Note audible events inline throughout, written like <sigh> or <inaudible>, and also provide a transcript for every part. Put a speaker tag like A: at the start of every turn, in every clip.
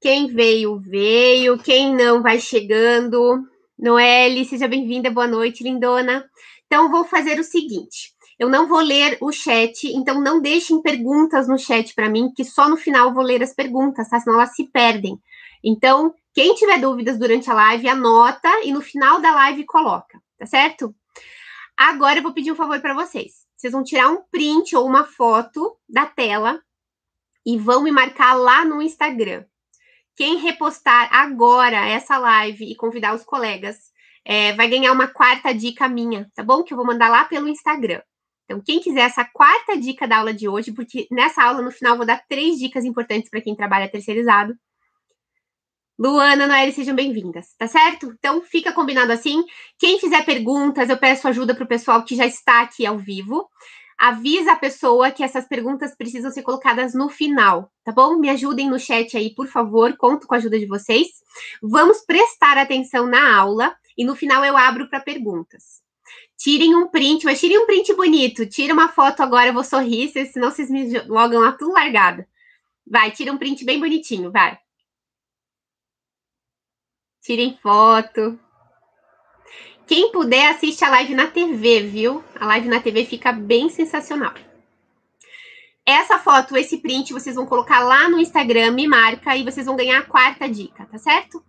A: Quem veio, veio. Quem não, vai chegando. Noelle, seja bem-vinda. Boa noite, lindona. Então, vou fazer o seguinte. Eu não vou ler o chat, então não deixem perguntas no chat para mim, que só no final eu vou ler as perguntas, tá? Senão elas se perdem. Então, quem tiver dúvidas durante a live, anota e no final da live coloca, tá certo? Agora eu vou pedir um favor para vocês. Vocês vão tirar um print ou uma foto da tela e vão me marcar lá no Instagram. Quem repostar agora essa live e convidar os colegas é, vai ganhar uma quarta dica minha, tá bom? Que eu vou mandar lá pelo Instagram. Então, quem quiser essa quarta dica da aula de hoje, porque nessa aula, no final, eu vou dar três dicas importantes para quem trabalha terceirizado. Luana, Noelle, sejam bem-vindas, tá certo? Então, fica combinado assim. Quem fizer perguntas, eu peço ajuda para o pessoal que já está aqui ao vivo avisa a pessoa que essas perguntas precisam ser colocadas no final, tá bom? Me ajudem no chat aí, por favor, conto com a ajuda de vocês. Vamos prestar atenção na aula e no final eu abro para perguntas. Tirem um print, mas tirem um print bonito. Tira uma foto agora, eu vou sorrir, senão vocês me logam lá tudo largado. Vai, tira um print bem bonitinho, vai. Tirem foto. Quem puder, assiste a live na TV, viu? A live na TV fica bem sensacional. Essa foto, esse print, vocês vão colocar lá no Instagram, me marca, e vocês vão ganhar a quarta dica, tá certo?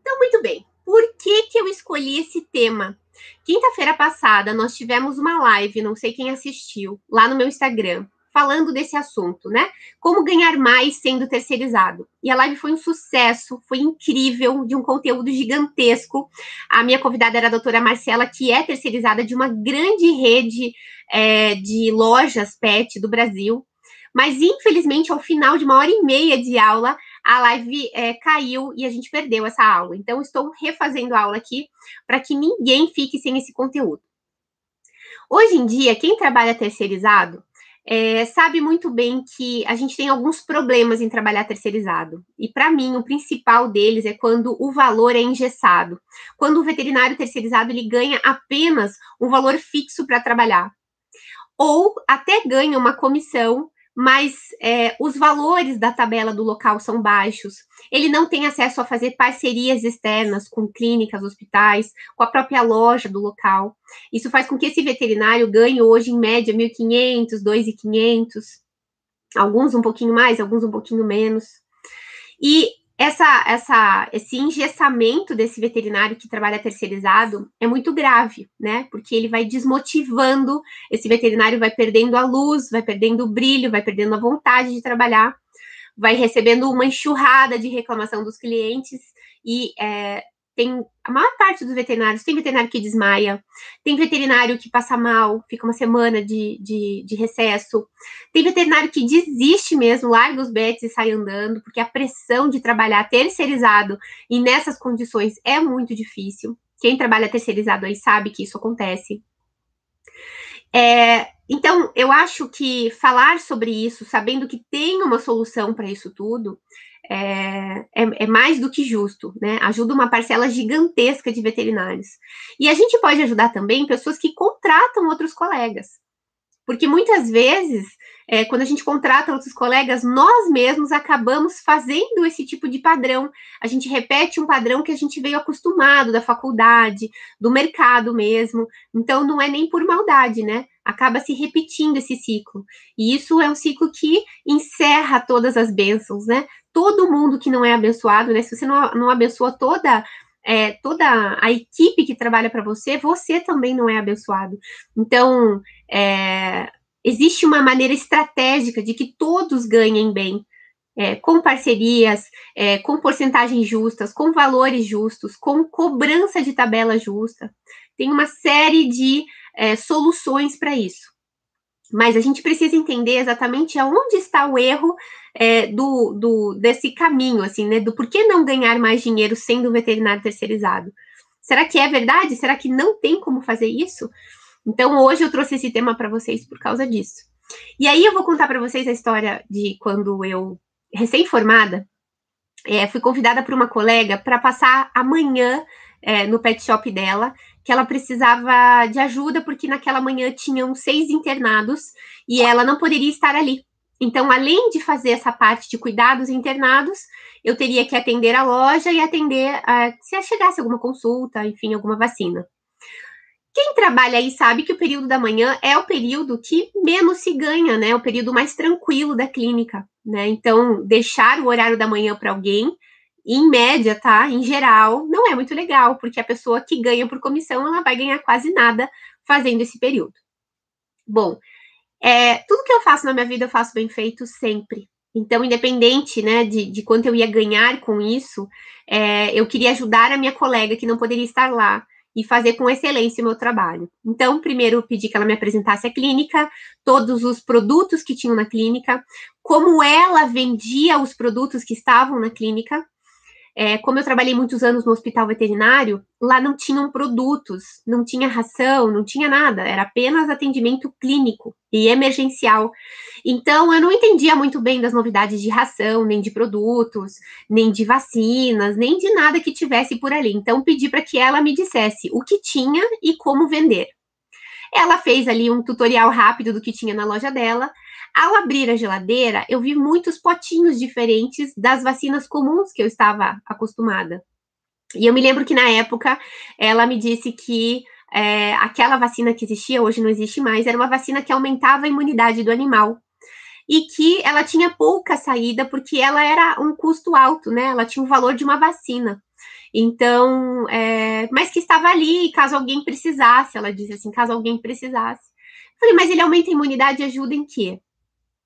A: Então, muito bem. Por que, que eu escolhi esse tema? Quinta-feira passada, nós tivemos uma live, não sei quem assistiu, lá no meu Instagram, falando desse assunto, né? Como ganhar mais sendo terceirizado. E a live foi um sucesso, foi incrível, de um conteúdo gigantesco. A minha convidada era a doutora Marcela, que é terceirizada de uma grande rede é, de lojas pet do Brasil. Mas, infelizmente, ao final de uma hora e meia de aula, a live é, caiu e a gente perdeu essa aula. Então, estou refazendo a aula aqui para que ninguém fique sem esse conteúdo. Hoje em dia, quem trabalha terceirizado é, sabe muito bem que a gente tem alguns problemas em trabalhar terceirizado. E para mim, o principal deles é quando o valor é engessado. Quando o veterinário terceirizado ele ganha apenas um valor fixo para trabalhar. Ou até ganha uma comissão mas é, os valores da tabela do local são baixos. Ele não tem acesso a fazer parcerias externas com clínicas, hospitais, com a própria loja do local. Isso faz com que esse veterinário ganhe hoje, em média, 1.500, 2.500, alguns um pouquinho mais, alguns um pouquinho menos. E essa, essa, esse engessamento desse veterinário que trabalha terceirizado é muito grave, né? Porque ele vai desmotivando, esse veterinário vai perdendo a luz, vai perdendo o brilho, vai perdendo a vontade de trabalhar, vai recebendo uma enxurrada de reclamação dos clientes e é, tem a maior parte dos veterinários tem veterinário que desmaia, tem veterinário que passa mal, fica uma semana de, de, de, recesso, tem veterinário que desiste mesmo, larga os bets e sai andando, porque a pressão de trabalhar terceirizado e nessas condições é muito difícil. Quem trabalha terceirizado aí sabe que isso acontece. É, então, eu acho que falar sobre isso, sabendo que tem uma solução para isso tudo, é, é, é, mais do que justo, né? Ajuda uma parcela gigantesca de veterinários. E a gente pode ajudar também pessoas que contratam outros colegas. Porque muitas vezes, é, quando a gente contrata outros colegas, nós mesmos acabamos fazendo esse tipo de padrão. A gente repete um padrão que a gente veio acostumado da faculdade, do mercado mesmo. Então, não é nem por maldade, né? Acaba se repetindo esse ciclo. E isso é um ciclo que encerra todas as bênçãos, né? Todo mundo que não é abençoado, né? Se você não, não abençoa toda é, toda a equipe que trabalha para você, você também não é abençoado. Então, é, existe uma maneira estratégica de que todos ganhem bem. É, com parcerias, é, com porcentagens justas, com valores justos, com cobrança de tabela justa. Tem uma série de é, soluções para isso. Mas a gente precisa entender exatamente aonde está o erro é, do, do, desse caminho, assim, né? Do porquê não ganhar mais dinheiro sendo veterinário terceirizado. Será que é verdade? Será que não tem como fazer isso? Então, hoje eu trouxe esse tema para vocês por causa disso. E aí eu vou contar para vocês a história de quando eu, recém-formada, é, fui convidada por uma colega para passar amanhã é, no pet shop dela, que ela precisava de ajuda, porque naquela manhã tinham seis internados e ela não poderia estar ali. Então, além de fazer essa parte de cuidados internados, eu teria que atender a loja e atender a, se chegasse alguma consulta, enfim, alguma vacina. Quem trabalha aí sabe que o período da manhã é o período que menos se ganha, né? É o período mais tranquilo da clínica, né? Então, deixar o horário da manhã para alguém, em média, tá? Em geral, não é muito legal, porque a pessoa que ganha por comissão, ela vai ganhar quase nada fazendo esse período. Bom, é, tudo que eu faço na minha vida eu faço bem feito sempre. Então, independente né, de, de quanto eu ia ganhar com isso, é, eu queria ajudar a minha colega que não poderia estar lá e fazer com excelência o meu trabalho. Então, primeiro pedi que ela me apresentasse a clínica, todos os produtos que tinham na clínica, como ela vendia os produtos que estavam na clínica, é, como eu trabalhei muitos anos no hospital veterinário, lá não tinham produtos, não tinha ração, não tinha nada, era apenas atendimento clínico e emergencial. Então, eu não entendia muito bem das novidades de ração, nem de produtos, nem de vacinas, nem de nada que tivesse por ali. Então, pedi para que ela me dissesse o que tinha e como vender. Ela fez ali um tutorial rápido do que tinha na loja dela ao abrir a geladeira, eu vi muitos potinhos diferentes das vacinas comuns que eu estava acostumada. E eu me lembro que na época ela me disse que é, aquela vacina que existia, hoje não existe mais, era uma vacina que aumentava a imunidade do animal. E que ela tinha pouca saída, porque ela era um custo alto, né? Ela tinha o valor de uma vacina. Então, é, mas que estava ali caso alguém precisasse, ela disse assim, caso alguém precisasse. Eu falei, mas ele aumenta a imunidade e ajuda em quê?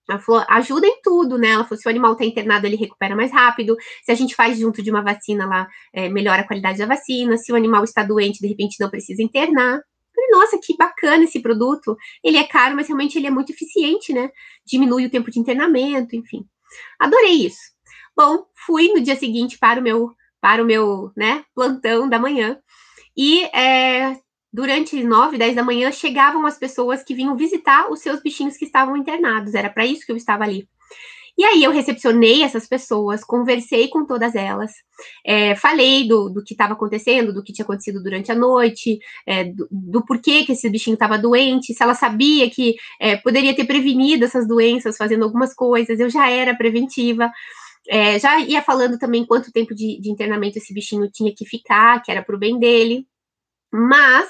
A: Ela falou, ajuda em tudo, né? Ela falou, se o animal está internado, ele recupera mais rápido. Se a gente faz junto de uma vacina lá, é, melhora a qualidade da vacina. Se o animal está doente, de repente não precisa internar. falei, nossa, que bacana esse produto. Ele é caro, mas realmente ele é muito eficiente, né? Diminui o tempo de internamento, enfim. Adorei isso. Bom, fui no dia seguinte para o meu, para o meu, né, plantão da manhã. E é, durante 9, 10 da manhã, chegavam as pessoas que vinham visitar os seus bichinhos que estavam internados. Era para isso que eu estava ali. E aí eu recepcionei essas pessoas, conversei com todas elas, é, falei do, do que estava acontecendo, do que tinha acontecido durante a noite, é, do, do, porquê que esse bichinho estava doente, se ela sabia que é, poderia ter prevenido essas doenças fazendo algumas coisas, eu já era preventiva. É, já ia falando também quanto tempo de, de internamento esse bichinho tinha que ficar, que era para o bem dele mas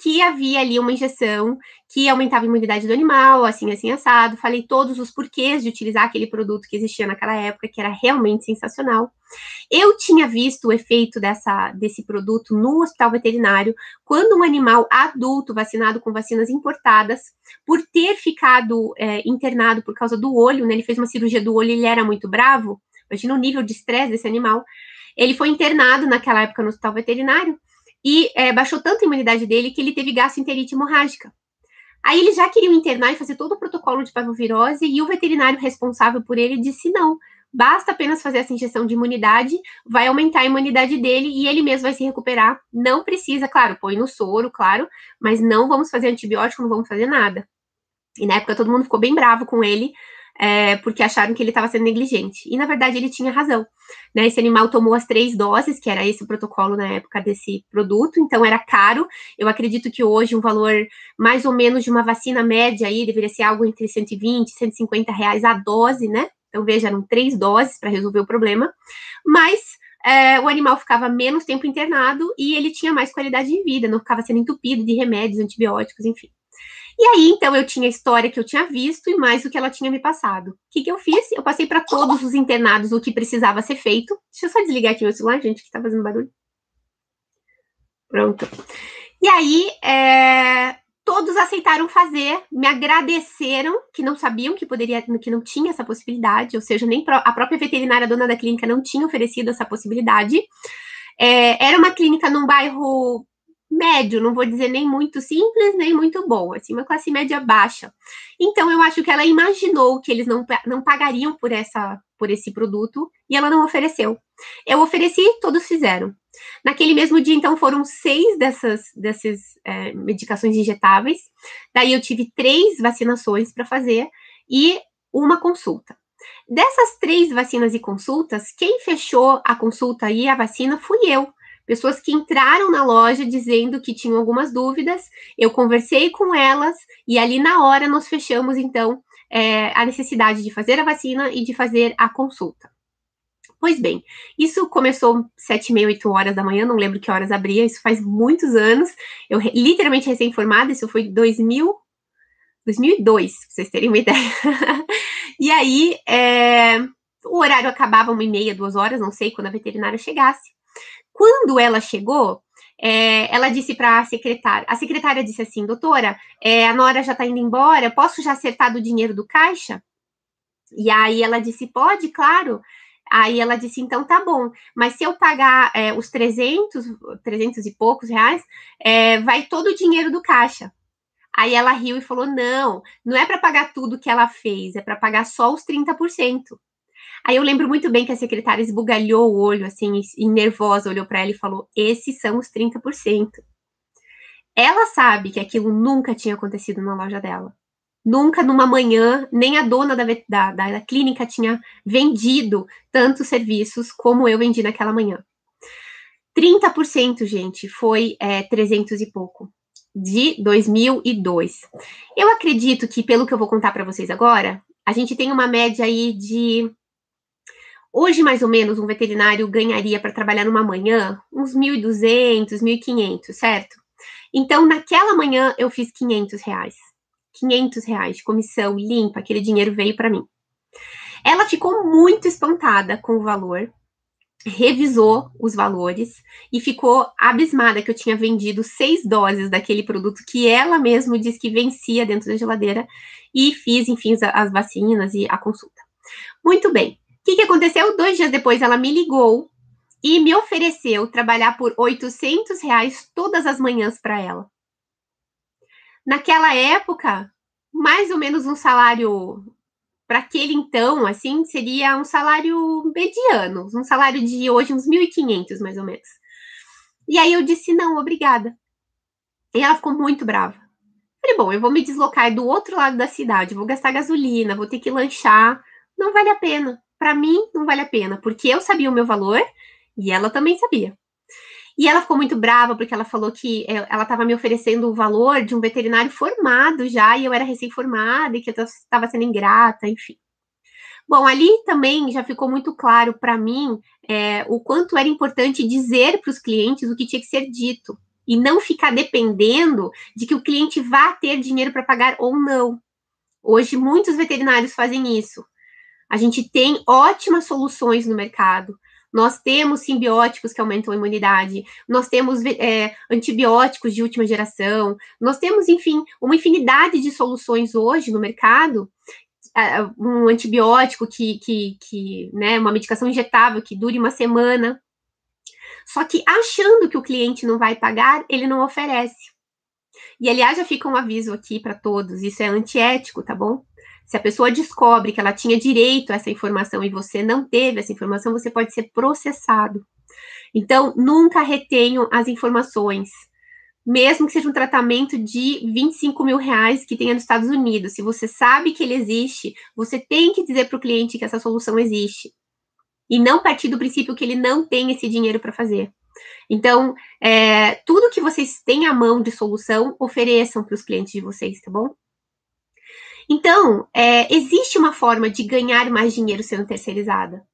A: que havia ali uma injeção que aumentava a imunidade do animal, assim, assim, assado. Falei todos os porquês de utilizar aquele produto que existia naquela época, que era realmente sensacional. Eu tinha visto o efeito dessa, desse produto no hospital veterinário, quando um animal adulto vacinado com vacinas importadas, por ter ficado é, internado por causa do olho, né? Ele fez uma cirurgia do olho, ele era muito bravo. Imagina o nível de estresse desse animal. Ele foi internado naquela época no hospital veterinário e é, baixou tanto a imunidade dele que ele teve gastroenterite hemorrágica. Aí eles já queriam internar e fazer todo o protocolo de parvovirose e o veterinário responsável por ele disse não, basta apenas fazer essa injeção de imunidade, vai aumentar a imunidade dele e ele mesmo vai se recuperar. Não precisa, claro, põe no soro, claro, mas não vamos fazer antibiótico, não vamos fazer nada. E na época todo mundo ficou bem bravo com ele, é, porque acharam que ele estava sendo negligente. E na verdade ele tinha razão. Né? Esse animal tomou as três doses, que era esse o protocolo na época desse produto, então era caro. Eu acredito que hoje um valor mais ou menos de uma vacina média aí deveria ser algo entre 120 e 150 reais a dose, né? Então veja, eram três doses para resolver o problema. Mas é, o animal ficava menos tempo internado e ele tinha mais qualidade de vida, não ficava sendo entupido de remédios, antibióticos, enfim. E aí, então, eu tinha a história que eu tinha visto e mais o que ela tinha me passado. O que, que eu fiz? Eu passei para todos os internados o que precisava ser feito. Deixa eu só desligar aqui meu celular, gente, que tá fazendo barulho. Pronto. E aí, é, todos aceitaram fazer, me agradeceram, que não sabiam que poderia, que não tinha essa possibilidade, ou seja, nem a própria veterinária dona da clínica não tinha oferecido essa possibilidade. É, era uma clínica num bairro médio, não vou dizer nem muito simples, nem muito bom, assim, uma classe média baixa. Então, eu acho que ela imaginou que eles não, não pagariam por, essa, por esse produto e ela não ofereceu. Eu ofereci, todos fizeram. Naquele mesmo dia, então, foram seis dessas, dessas é, medicações injetáveis. Daí, eu tive três vacinações para fazer e uma consulta. Dessas três vacinas e consultas, quem fechou a consulta e a vacina fui eu, pessoas que entraram na loja dizendo que tinham algumas dúvidas, eu conversei com elas e ali na hora nós fechamos então é, a necessidade de fazer a vacina e de fazer a consulta. Pois bem, isso começou sete e meia, oito horas da manhã, não lembro que horas abria, isso faz muitos anos. Eu literalmente recém-formada, isso foi 2000, 2002, pra vocês terem uma <laughs> ideia. e aí, é, o horário acabava uma e meia, duas horas, não sei, quando a veterinária chegasse. Quando ela chegou, é, ela disse para a secretária, a secretária disse assim, doutora, é, a Nora já está indo embora, posso já acertar do dinheiro do caixa? E aí ela disse, pode, claro. Aí ela disse, então tá bom, mas se eu pagar é, os 300, 300 e poucos reais, é, vai todo o dinheiro do caixa. Aí ela riu e falou, não, não é para pagar tudo que ela fez, é para pagar só os 30%. Aí eu lembro muito bem que a secretária esbugalhou o olho, assim, e nervosa, olhou para ela e falou: esses são os 30%. Ela sabe que aquilo nunca tinha acontecido na loja dela. Nunca numa manhã, nem a dona da, da, da clínica tinha vendido tantos serviços como eu vendi naquela manhã. 30%, gente, foi é, 300 e pouco, de 2002. Eu acredito que, pelo que eu vou contar para vocês agora, a gente tem uma média aí de Hoje, mais ou menos, um veterinário ganharia para trabalhar numa manhã uns 1.200, 1.500, certo? Então, naquela manhã, eu fiz 500 reais. 500 reais de comissão limpa, aquele dinheiro veio para mim. Ela ficou muito espantada com o valor, revisou os valores e ficou abismada que eu tinha vendido seis doses daquele produto que ela mesma disse que vencia dentro da geladeira e fiz, enfim, as vacinas e a consulta. Muito bem que, que aconteceu? Dois dias depois, ela me ligou e me ofereceu trabalhar por 800 reais todas as manhãs para ela. Naquela época, mais ou menos um salário para aquele então, assim, seria um salário mediano, um salário de hoje uns 1.500 mais ou menos. E aí eu disse não, obrigada. E ela ficou muito brava. Falei, bom, eu vou me deslocar do outro lado da cidade, vou gastar gasolina, vou ter que lanchar, não vale a pena para mim não vale a pena, porque eu sabia o meu valor e ela também sabia. E ela ficou muito brava porque ela falou que é, ela estava me oferecendo o valor de um veterinário formado já e eu era recém-formada e que eu estava sendo ingrata, enfim. Bom, ali também já ficou muito claro para mim é, o quanto era importante dizer para os clientes o que tinha que ser dito e não ficar dependendo de que o cliente vá ter dinheiro para pagar ou não. Hoje, muitos veterinários fazem isso. A gente tem ótimas soluções no mercado. Nós temos simbióticos que aumentam a imunidade, nós temos é, antibióticos de última geração, nós temos, enfim, uma infinidade de soluções hoje no mercado. Um antibiótico que, que, que, né, uma medicação injetável que dure uma semana. Só que achando que o cliente não vai pagar, ele não oferece. E aliás, já fica um aviso aqui para todos: isso é antiético, tá bom? Se a pessoa descobre que ela tinha direito a essa informação e você não teve essa informação, você pode ser processado. Então, nunca retenham as informações. Mesmo que seja um tratamento de 25 mil reais que tenha nos Estados Unidos, se você sabe que ele existe, você tem que dizer para o cliente que essa solução existe. E não partir do princípio que ele não tem esse dinheiro para fazer. Então, é, tudo que vocês têm à mão de solução, ofereçam para os clientes de vocês, tá bom? Então, é, existe uma forma de ganhar mais dinheiro sendo terceirizada,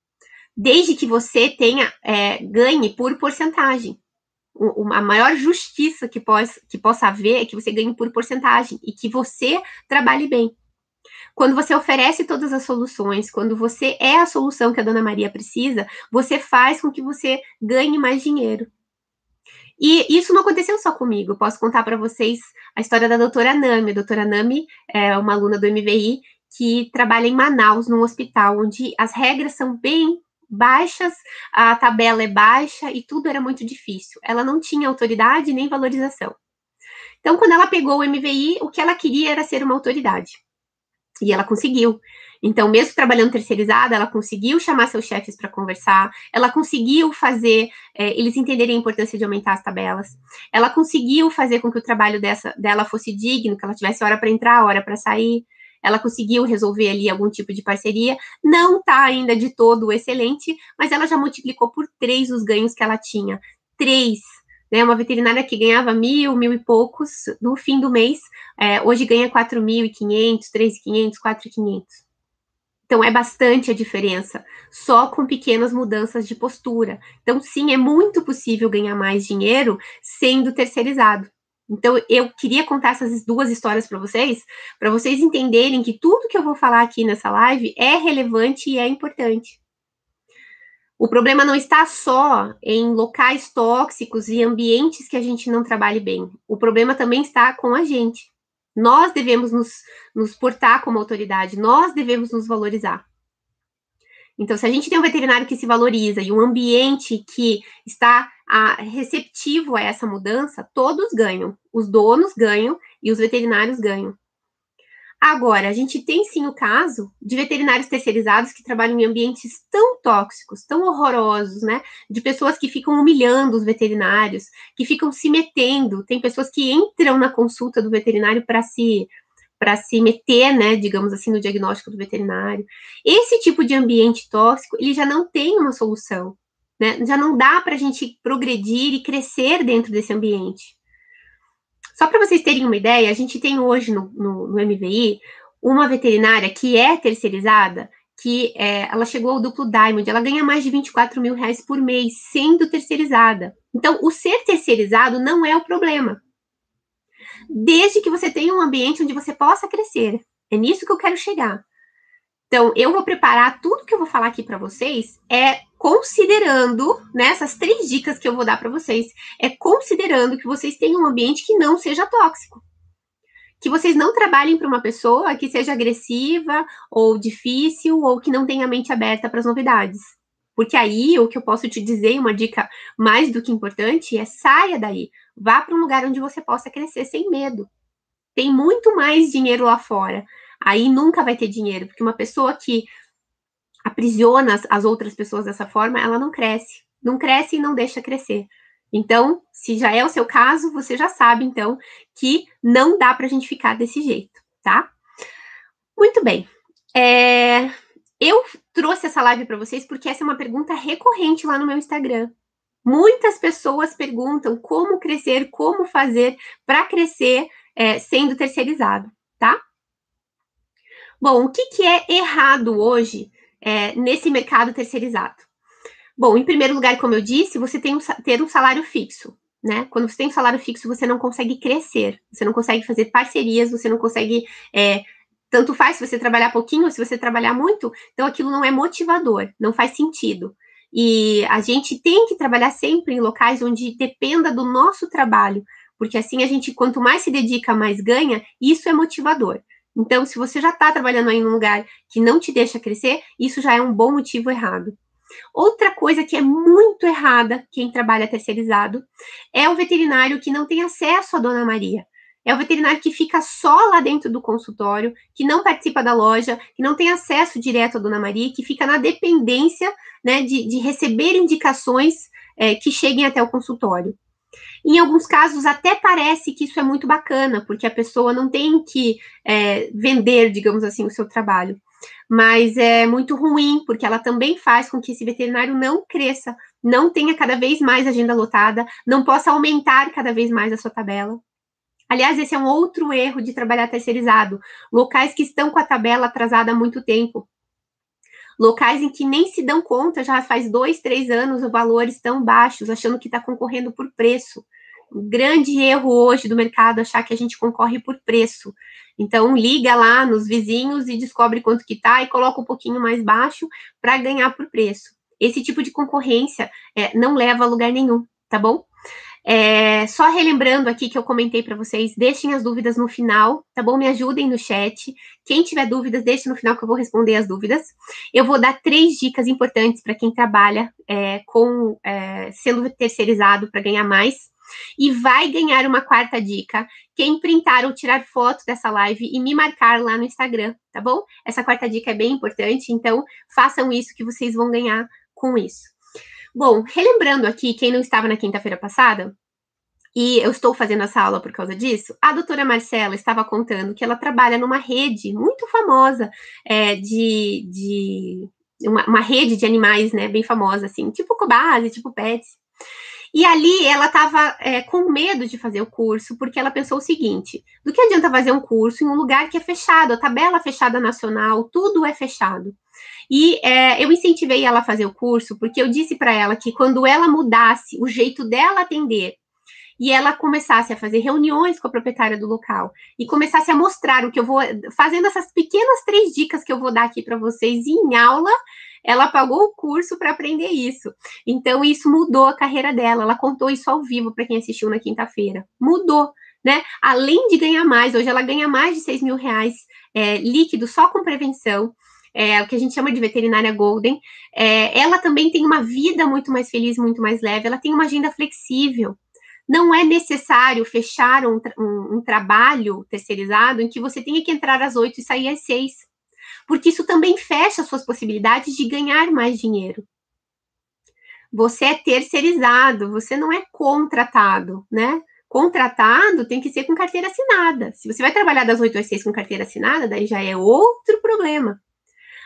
A: desde que você tenha é, ganhe por porcentagem. O, a maior justiça que, pos, que possa haver é que você ganhe por porcentagem e que você trabalhe bem. Quando você oferece todas as soluções, quando você é a solução que a dona Maria precisa, você faz com que você ganhe mais dinheiro. E isso não aconteceu só comigo. Eu posso contar para vocês a história da doutora Nami. A doutora Nami é uma aluna do MVI que trabalha em Manaus, num hospital, onde as regras são bem baixas, a tabela é baixa e tudo era muito difícil. Ela não tinha autoridade nem valorização. Então, quando ela pegou o MVI, o que ela queria era ser uma autoridade. E ela conseguiu. Então, mesmo trabalhando terceirizada, ela conseguiu chamar seus chefes para conversar, ela conseguiu fazer é, eles entenderem a importância de aumentar as tabelas, ela conseguiu fazer com que o trabalho dessa, dela fosse digno, que ela tivesse hora para entrar, hora para sair, ela conseguiu resolver ali algum tipo de parceria. Não está ainda de todo excelente, mas ela já multiplicou por três os ganhos que ela tinha. Três né? Uma veterinária que ganhava mil, mil e poucos no fim do mês, é, hoje ganha 4.500, 3.500, 4.500. Então, é bastante a diferença, só com pequenas mudanças de postura. Então, sim, é muito possível ganhar mais dinheiro sendo terceirizado. Então, eu queria contar essas duas histórias para vocês, para vocês entenderem que tudo que eu vou falar aqui nessa live é relevante e é importante. O problema não está só em locais tóxicos e ambientes que a gente não trabalhe bem. O problema também está com a gente. Nós devemos nos, nos portar como autoridade, nós devemos nos valorizar. Então, se a gente tem um veterinário que se valoriza e um ambiente que está a, receptivo a essa mudança, todos ganham. Os donos ganham e os veterinários ganham. Agora, a gente tem sim o caso de veterinários terceirizados que trabalham em ambientes tão tóxicos, tão horrorosos, né? De pessoas que ficam humilhando os veterinários, que ficam se metendo. Tem pessoas que entram na consulta do veterinário para se para se meter, né, digamos assim, no diagnóstico do veterinário. Esse tipo de ambiente tóxico, ele já não tem uma solução, né? Já não dá para a gente progredir e crescer dentro desse ambiente. Só para vocês terem uma ideia, a gente tem hoje no, no, no MVI uma veterinária que é terceirizada, que é, ela chegou ao duplo Diamond, ela ganha mais de 24 mil reais por mês sendo terceirizada. Então, o ser terceirizado não é o problema. Desde que você tenha um ambiente onde você possa crescer. É nisso que eu quero chegar. Então, eu vou preparar tudo que eu vou falar aqui para vocês é considerando, né, essas três dicas que eu vou dar para vocês, é considerando que vocês tenham um ambiente que não seja tóxico. Que vocês não trabalhem para uma pessoa que seja agressiva ou difícil ou que não tenha a mente aberta para as novidades. Porque aí, o que eu posso te dizer, uma dica mais do que importante, é saia daí. Vá para um lugar onde você possa crescer sem medo. Tem muito mais dinheiro lá fora aí nunca vai ter dinheiro, porque uma pessoa que aprisiona as, as outras pessoas dessa forma, ela não cresce. Não cresce e não deixa crescer. Então, se já é o seu caso, você já sabe, então, que não dá para a gente ficar desse jeito, tá? Muito bem. É, eu trouxe essa live para vocês porque essa é uma pergunta recorrente lá no meu Instagram. Muitas pessoas perguntam como crescer, como fazer para crescer é, sendo terceirizado, tá? Bom, o que, que é errado hoje é, nesse mercado terceirizado? Bom, em primeiro lugar, como eu disse, você tem um, ter um salário fixo. Né? Quando você tem um salário fixo, você não consegue crescer, você não consegue fazer parcerias, você não consegue. É, tanto faz se você trabalhar pouquinho ou se você trabalhar muito, então aquilo não é motivador, não faz sentido. E a gente tem que trabalhar sempre em locais onde dependa do nosso trabalho, porque assim a gente, quanto mais se dedica, mais ganha, isso é motivador. Então, se você já está trabalhando aí num lugar que não te deixa crescer, isso já é um bom motivo errado. Outra coisa que é muito errada, quem trabalha terceirizado, é o veterinário que não tem acesso à Dona Maria. É o veterinário que fica só lá dentro do consultório, que não participa da loja, que não tem acesso direto à Dona Maria, que fica na dependência né, de, de receber indicações é, que cheguem até o consultório. Em alguns casos, até parece que isso é muito bacana, porque a pessoa não tem que é, vender, digamos assim, o seu trabalho. Mas é muito ruim, porque ela também faz com que esse veterinário não cresça, não tenha cada vez mais agenda lotada, não possa aumentar cada vez mais a sua tabela. Aliás, esse é um outro erro de trabalhar terceirizado. Locais que estão com a tabela atrasada há muito tempo locais em que nem se dão conta, já faz dois, três anos, os valores tão baixos, achando que está concorrendo por preço. Um grande erro hoje do mercado achar que a gente concorre por preço. Então, liga lá nos vizinhos e descobre quanto que tá e coloca um pouquinho mais baixo para ganhar por preço. Esse tipo de concorrência é, não leva a lugar nenhum, tá bom? É, só relembrando aqui que eu comentei para vocês, deixem as dúvidas no final, tá bom? Me ajudem no chat. Quem tiver dúvidas, deixe no final que eu vou responder as dúvidas. Eu vou dar três dicas importantes para quem trabalha é, com é, sendo terceirizado para ganhar mais. E vai ganhar uma quarta dica quem printar ou tirar foto dessa live e me marcar lá no Instagram, tá bom? Essa quarta dica é bem importante, então façam isso que vocês vão ganhar com isso. Bom, relembrando aqui, quem não estava na quinta-feira passada, e eu estou fazendo essa aula por causa disso, a doutora Marcela estava contando que ela trabalha numa rede muito famosa é, de, de uma, uma, rede de animais, né, bem famosa, assim, tipo Cobase, tipo Pets. E ali ela estava é, com medo de fazer o curso, porque ela pensou o seguinte: do que adianta fazer um curso em um lugar que é fechado, a tabela fechada nacional, tudo é fechado. E é, eu incentivei ela a fazer o curso, porque eu disse para ela que quando ela mudasse o jeito dela atender e ela começasse a fazer reuniões com a proprietária do local e começasse a mostrar o que eu vou fazendo essas pequenas três dicas que eu vou dar aqui para vocês em aula, ela pagou o curso para aprender isso. Então, isso mudou a carreira dela. Ela contou isso ao vivo para quem assistiu na quinta-feira. Mudou, né? Além de ganhar mais, hoje ela ganha mais de 6 mil reais é, líquido só com prevenção. É, o que a gente chama de veterinária golden. É, ela também tem uma vida muito mais feliz, muito mais leve. Ela tem uma agenda flexível. Não é necessário fechar um, um, um trabalho terceirizado em que você tenha que entrar às oito e sair às seis porque isso também fecha suas possibilidades de ganhar mais dinheiro. Você é terceirizado, você não é contratado, né? Contratado tem que ser com carteira assinada. Se você vai trabalhar das 8 às 6 com carteira assinada, daí já é outro problema.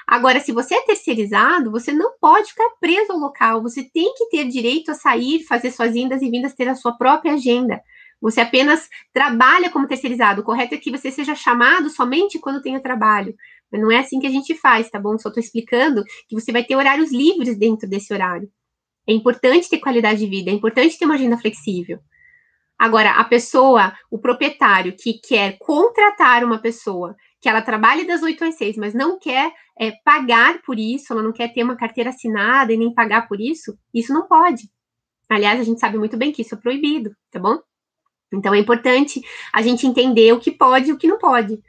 A: Agora, se você é terceirizado, você não pode ficar preso ao local. Você tem que ter direito a sair, fazer suas indas e vindas, ter a sua própria agenda. Você apenas trabalha como terceirizado. O correto é que você seja chamado somente quando tenha trabalho. Mas não é assim que a gente faz, tá bom? Só estou explicando que você vai ter horários livres dentro desse horário. É importante ter qualidade de vida, é importante ter uma agenda flexível. Agora, a pessoa, o proprietário que quer contratar uma pessoa que ela trabalhe das 8 às 6, mas não quer é, pagar por isso, ela não quer ter uma carteira assinada e nem pagar por isso, isso não pode. Aliás, a gente sabe muito bem que isso é proibido, tá bom? Então é importante a gente entender o que pode e o que não pode.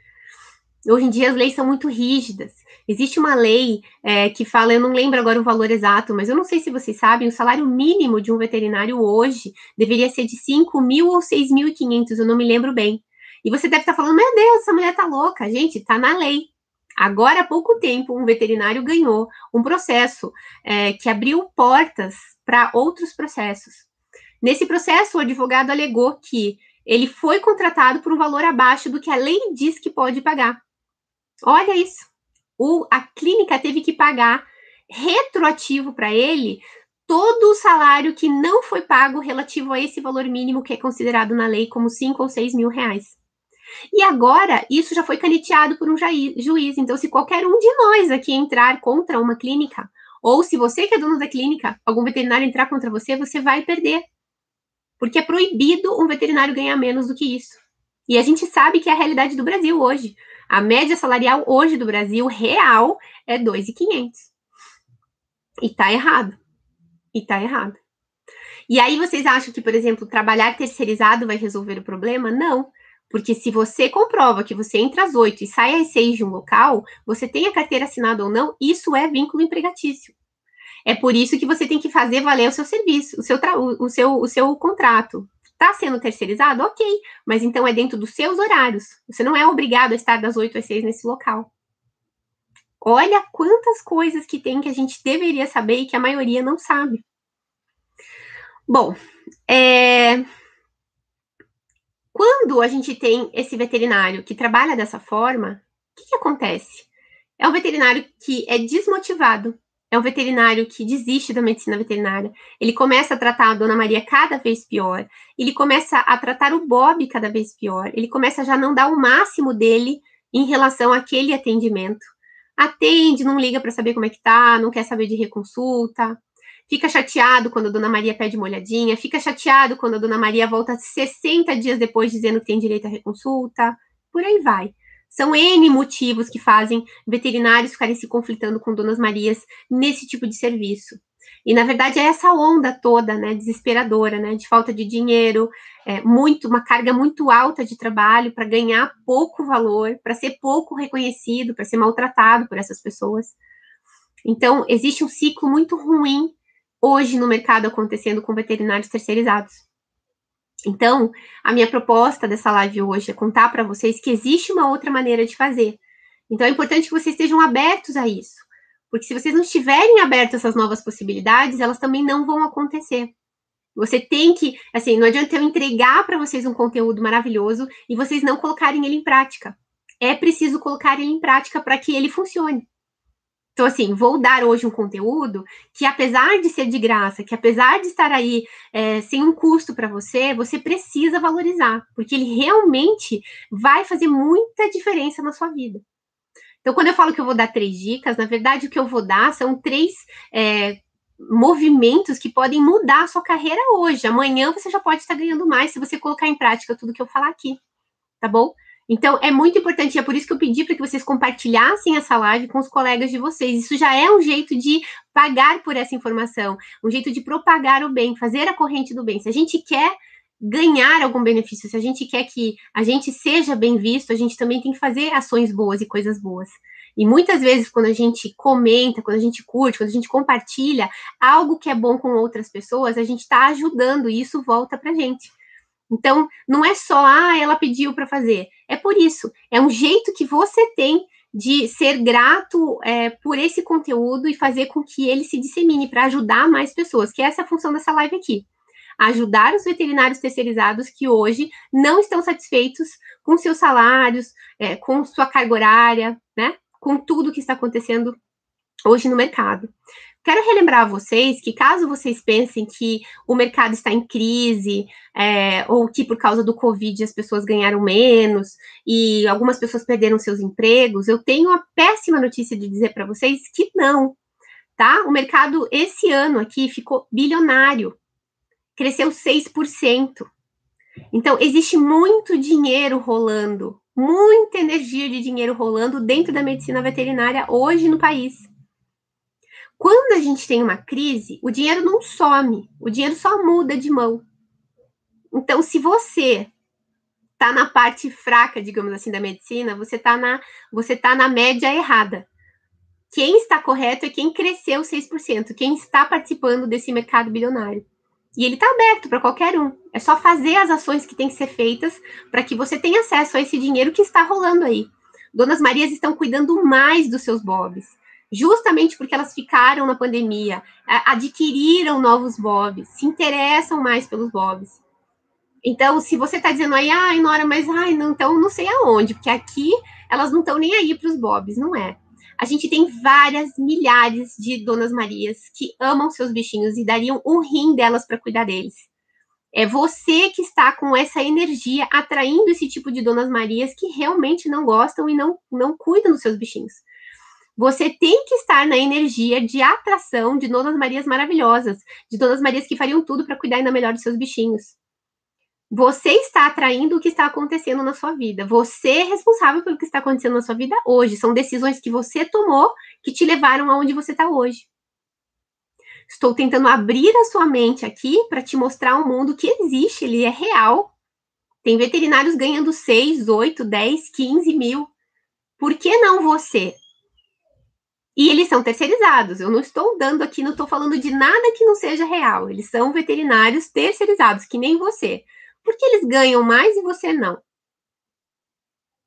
A: Hoje em dia as leis são muito rígidas. Existe uma lei é, que fala, eu não lembro agora o valor exato, mas eu não sei se vocês sabem, o salário mínimo de um veterinário hoje deveria ser de 5 mil ou 6.500, eu não me lembro bem. E você deve estar falando, meu Deus, essa mulher tá louca. Gente, tá na lei. Agora, há pouco tempo, um veterinário ganhou um processo é, que abriu portas para outros processos. Nesse processo, o advogado alegou que ele foi contratado por um valor abaixo do que a lei diz que pode pagar. Olha isso. O, a clínica teve que pagar retroativo para ele todo o salário que não foi pago relativo a esse valor mínimo que é considerado na lei como 5 ou 6 mil reais. E agora, isso já foi caneteado por um juiz. Então, se qualquer um de nós aqui entrar contra uma clínica, ou se você que é dono da clínica, algum veterinário entrar contra você, você vai perder. Porque é proibido um veterinário ganhar menos do que isso. E a gente sabe que é a realidade do Brasil hoje. A média salarial hoje do Brasil real é 2.500. E tá errado. E tá errado. E aí vocês acham que, por exemplo, trabalhar terceirizado vai resolver o problema? Não. Porque se você comprova que você entra às 8 e sai às 6 de um local, você tem a carteira assinada ou não, isso é vínculo empregatício. É por isso que você tem que fazer valer o seu serviço, o seu, o seu, o seu contrato. Está sendo terceirizado? Ok, mas então é dentro dos seus horários. Você não é obrigado a estar das 8 às 6 nesse local. Olha quantas coisas que tem que a gente deveria saber e que a maioria não sabe. Bom, é... quando a gente tem esse veterinário que trabalha dessa forma, o que, que acontece? É um veterinário que é desmotivado, é um veterinário que desiste da medicina veterinária. Ele começa a tratar a Dona Maria cada vez pior. Ele começa a tratar o Bob cada vez pior. Ele começa a já não dar o máximo dele em relação àquele atendimento. Atende, não liga para saber como é que tá, não quer saber de reconsulta. Fica chateado quando a Dona Maria pede uma olhadinha. Fica chateado quando a Dona Maria volta 60 dias depois dizendo que tem direito à reconsulta. Por aí vai. São N motivos que fazem veterinários ficarem se conflitando com Donas Marias nesse tipo de serviço. E, na verdade, é essa onda toda, né, desesperadora, né, de falta de dinheiro, é, muito, uma carga muito alta de trabalho para ganhar pouco valor, para ser pouco reconhecido, para ser maltratado por essas pessoas. Então, existe um ciclo muito ruim hoje no mercado acontecendo com veterinários terceirizados. Então, a minha proposta dessa live hoje é contar para vocês que existe uma outra maneira de fazer. Então, é importante que vocês estejam abertos a isso. Porque se vocês não estiverem abertos a essas novas possibilidades, elas também não vão acontecer. Você tem que, assim, não adianta eu entregar para vocês um conteúdo maravilhoso e vocês não colocarem ele em prática. É preciso colocar ele em prática para que ele funcione. Então, assim, vou dar hoje um conteúdo que, apesar de ser de graça, que apesar de estar aí é, sem um custo para você, você precisa valorizar, porque ele realmente vai fazer muita diferença na sua vida. Então, quando eu falo que eu vou dar três dicas, na verdade, o que eu vou dar são três é, movimentos que podem mudar a sua carreira hoje. Amanhã você já pode estar ganhando mais se você colocar em prática tudo que eu falar aqui, tá bom? Então, é muito importante, é por isso que eu pedi para que vocês compartilhassem essa live com os colegas de vocês. Isso já é um jeito de pagar por essa informação, um jeito de propagar o bem, fazer a corrente do bem. Se a gente quer ganhar algum benefício, se a gente quer que a gente seja bem visto, a gente também tem que fazer ações boas e coisas boas. E muitas vezes, quando a gente comenta, quando a gente curte, quando a gente compartilha algo que é bom com outras pessoas, a gente está ajudando e isso volta para a gente. Então, não é só, ah, ela pediu para fazer. É por isso. É um jeito que você tem de ser grato é, por esse conteúdo e fazer com que ele se dissemine para ajudar mais pessoas, que essa é a função dessa live aqui. Ajudar os veterinários terceirizados que hoje não estão satisfeitos com seus salários, é, com sua carga horária, né? Com tudo que está acontecendo hoje no mercado. Quero relembrar a vocês que, caso vocês pensem que o mercado está em crise, é, ou que por causa do Covid as pessoas ganharam menos e algumas pessoas perderam seus empregos, eu tenho a péssima notícia de dizer para vocês que não, tá? O mercado esse ano aqui ficou bilionário, cresceu 6%. Então, existe muito dinheiro rolando, muita energia de dinheiro rolando dentro da medicina veterinária hoje no país. Quando a gente tem uma crise, o dinheiro não some, o dinheiro só muda de mão. Então, se você está na parte fraca, digamos assim, da medicina, você está na, tá na média errada. Quem está correto é quem cresceu 6%, quem está participando desse mercado bilionário. E ele está aberto para qualquer um. É só fazer as ações que têm que ser feitas para que você tenha acesso a esse dinheiro que está rolando aí. Donas Marias estão cuidando mais dos seus bobs justamente porque elas ficaram na pandemia, adquiriram novos bobs, se interessam mais pelos bobs. Então, se você está dizendo aí, ai, Nora, mas ai, não, então não sei aonde, porque aqui elas não estão nem aí para os bobs, não é? A gente tem várias milhares de Donas Marias que amam seus bichinhos e dariam um rim delas para cuidar deles. É você que está com essa energia atraindo esse tipo de Donas Marias que realmente não gostam e não, não cuidam dos seus bichinhos. Você tem que estar na energia de atração de Donas Marias maravilhosas, de Donas Marias que fariam tudo para cuidar ainda melhor dos seus bichinhos. Você está atraindo o que está acontecendo na sua vida. Você é responsável pelo que está acontecendo na sua vida hoje. São decisões que você tomou que te levaram aonde você está hoje. Estou tentando abrir a sua mente aqui para te mostrar um mundo que existe, ele é real. Tem veterinários ganhando 6, 8, 10, 15 mil. Por que não você? E eles são terceirizados. Eu não estou dando aqui, não estou falando de nada que não seja real. Eles são veterinários terceirizados, que nem você. Porque eles ganham mais e você não.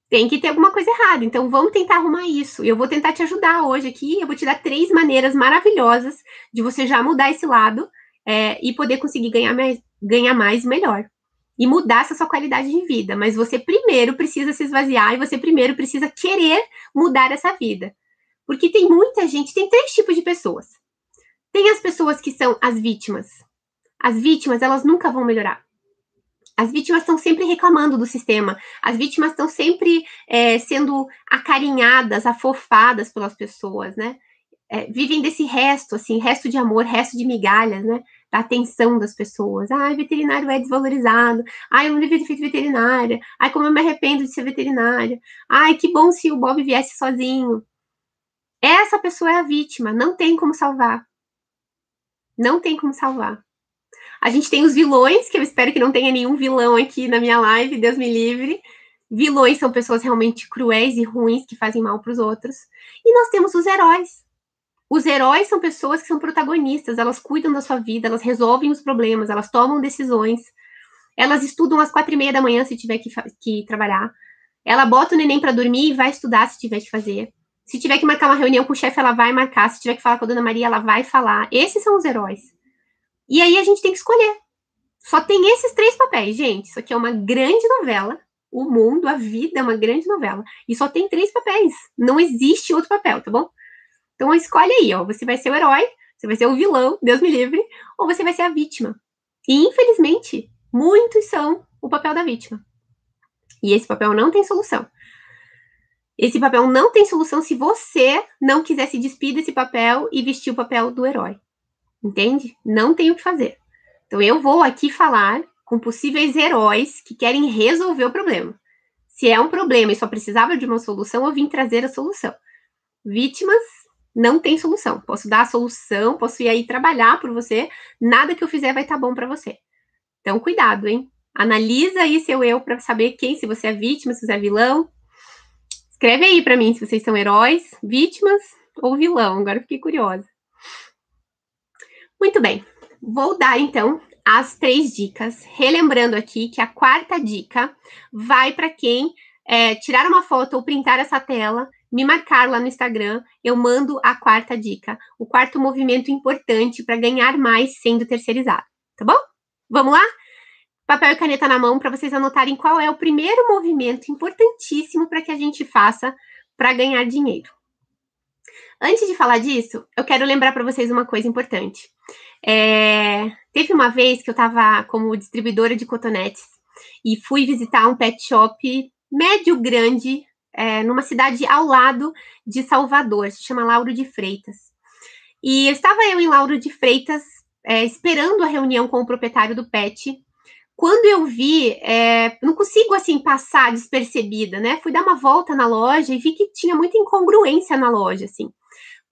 A: Tem que ter alguma coisa errada. Então vamos tentar arrumar isso. E eu vou tentar te ajudar hoje aqui. Eu vou te dar três maneiras maravilhosas de você já mudar esse lado é, e poder conseguir ganhar mais, ganhar mais melhor. E mudar essa sua qualidade de vida. Mas você primeiro precisa se esvaziar e você primeiro precisa querer mudar essa vida. Porque tem muita gente, tem três tipos de pessoas. Tem as pessoas que são as vítimas. As vítimas, elas nunca vão melhorar. As vítimas estão sempre reclamando do sistema. As vítimas estão sempre é, sendo acarinhadas, afofadas pelas pessoas, né? É, vivem desse resto, assim, resto de amor, resto de migalhas, né? Da atenção das pessoas. Ai, veterinário é desvalorizado. Ai, eu não devia ter feito veterinária. Ai, como eu me arrependo de ser veterinária. Ai, que bom se o Bob viesse sozinho. Essa pessoa é a vítima, não tem como salvar. Não tem como salvar. A gente tem os vilões, que eu espero que não tenha nenhum vilão aqui na minha live, Deus me livre. Vilões são pessoas realmente cruéis e ruins que fazem mal para os outros. E nós temos os heróis. Os heróis são pessoas que são protagonistas, elas cuidam da sua vida, elas resolvem os problemas, elas tomam decisões, elas estudam às quatro e meia da manhã se tiver que, que trabalhar, ela bota o neném para dormir e vai estudar se tiver que fazer. Se tiver que marcar uma reunião com o chefe, ela vai marcar. Se tiver que falar com a dona Maria, ela vai falar. Esses são os heróis. E aí a gente tem que escolher. Só tem esses três papéis, gente. Isso aqui é uma grande novela. O mundo, a vida é uma grande novela. E só tem três papéis. Não existe outro papel, tá bom? Então escolhe aí, ó, você vai ser o herói, você vai ser o vilão, Deus me livre, ou você vai ser a vítima. E infelizmente, muitos são o papel da vítima. E esse papel não tem solução. Esse papel não tem solução se você não quiser se despir desse papel e vestir o papel do herói. Entende? Não tem o que fazer. Então eu vou aqui falar com possíveis heróis que querem resolver o problema. Se é um problema e só precisava de uma solução, eu vim trazer a solução. Vítimas não tem solução. Posso dar a solução, posso ir aí trabalhar por você, nada que eu fizer vai estar tá bom para você. Então cuidado, hein? Analisa aí seu eu para saber quem, se você é vítima, se você é vilão. Escreve aí para mim se vocês são heróis, vítimas ou vilão. Agora fiquei curiosa. Muito bem. Vou dar então as três dicas, relembrando aqui que a quarta dica vai para quem é, tirar uma foto ou printar essa tela, me marcar lá no Instagram, eu mando a quarta dica, o quarto movimento importante para ganhar mais sendo terceirizado, tá bom? Vamos lá? Papel e caneta na mão para vocês anotarem qual é o primeiro movimento importantíssimo para que a gente faça para ganhar dinheiro. Antes de falar disso, eu quero lembrar para vocês uma coisa importante. É, teve uma vez que eu estava como distribuidora de cotonetes e fui visitar um pet shop médio grande é, numa cidade ao lado de Salvador, se chama Lauro de Freitas. E estava eu em Lauro de Freitas é, esperando a reunião com o proprietário do pet. Quando eu vi, é, não consigo assim passar despercebida, né? Fui dar uma volta na loja e vi que tinha muita incongruência na loja, assim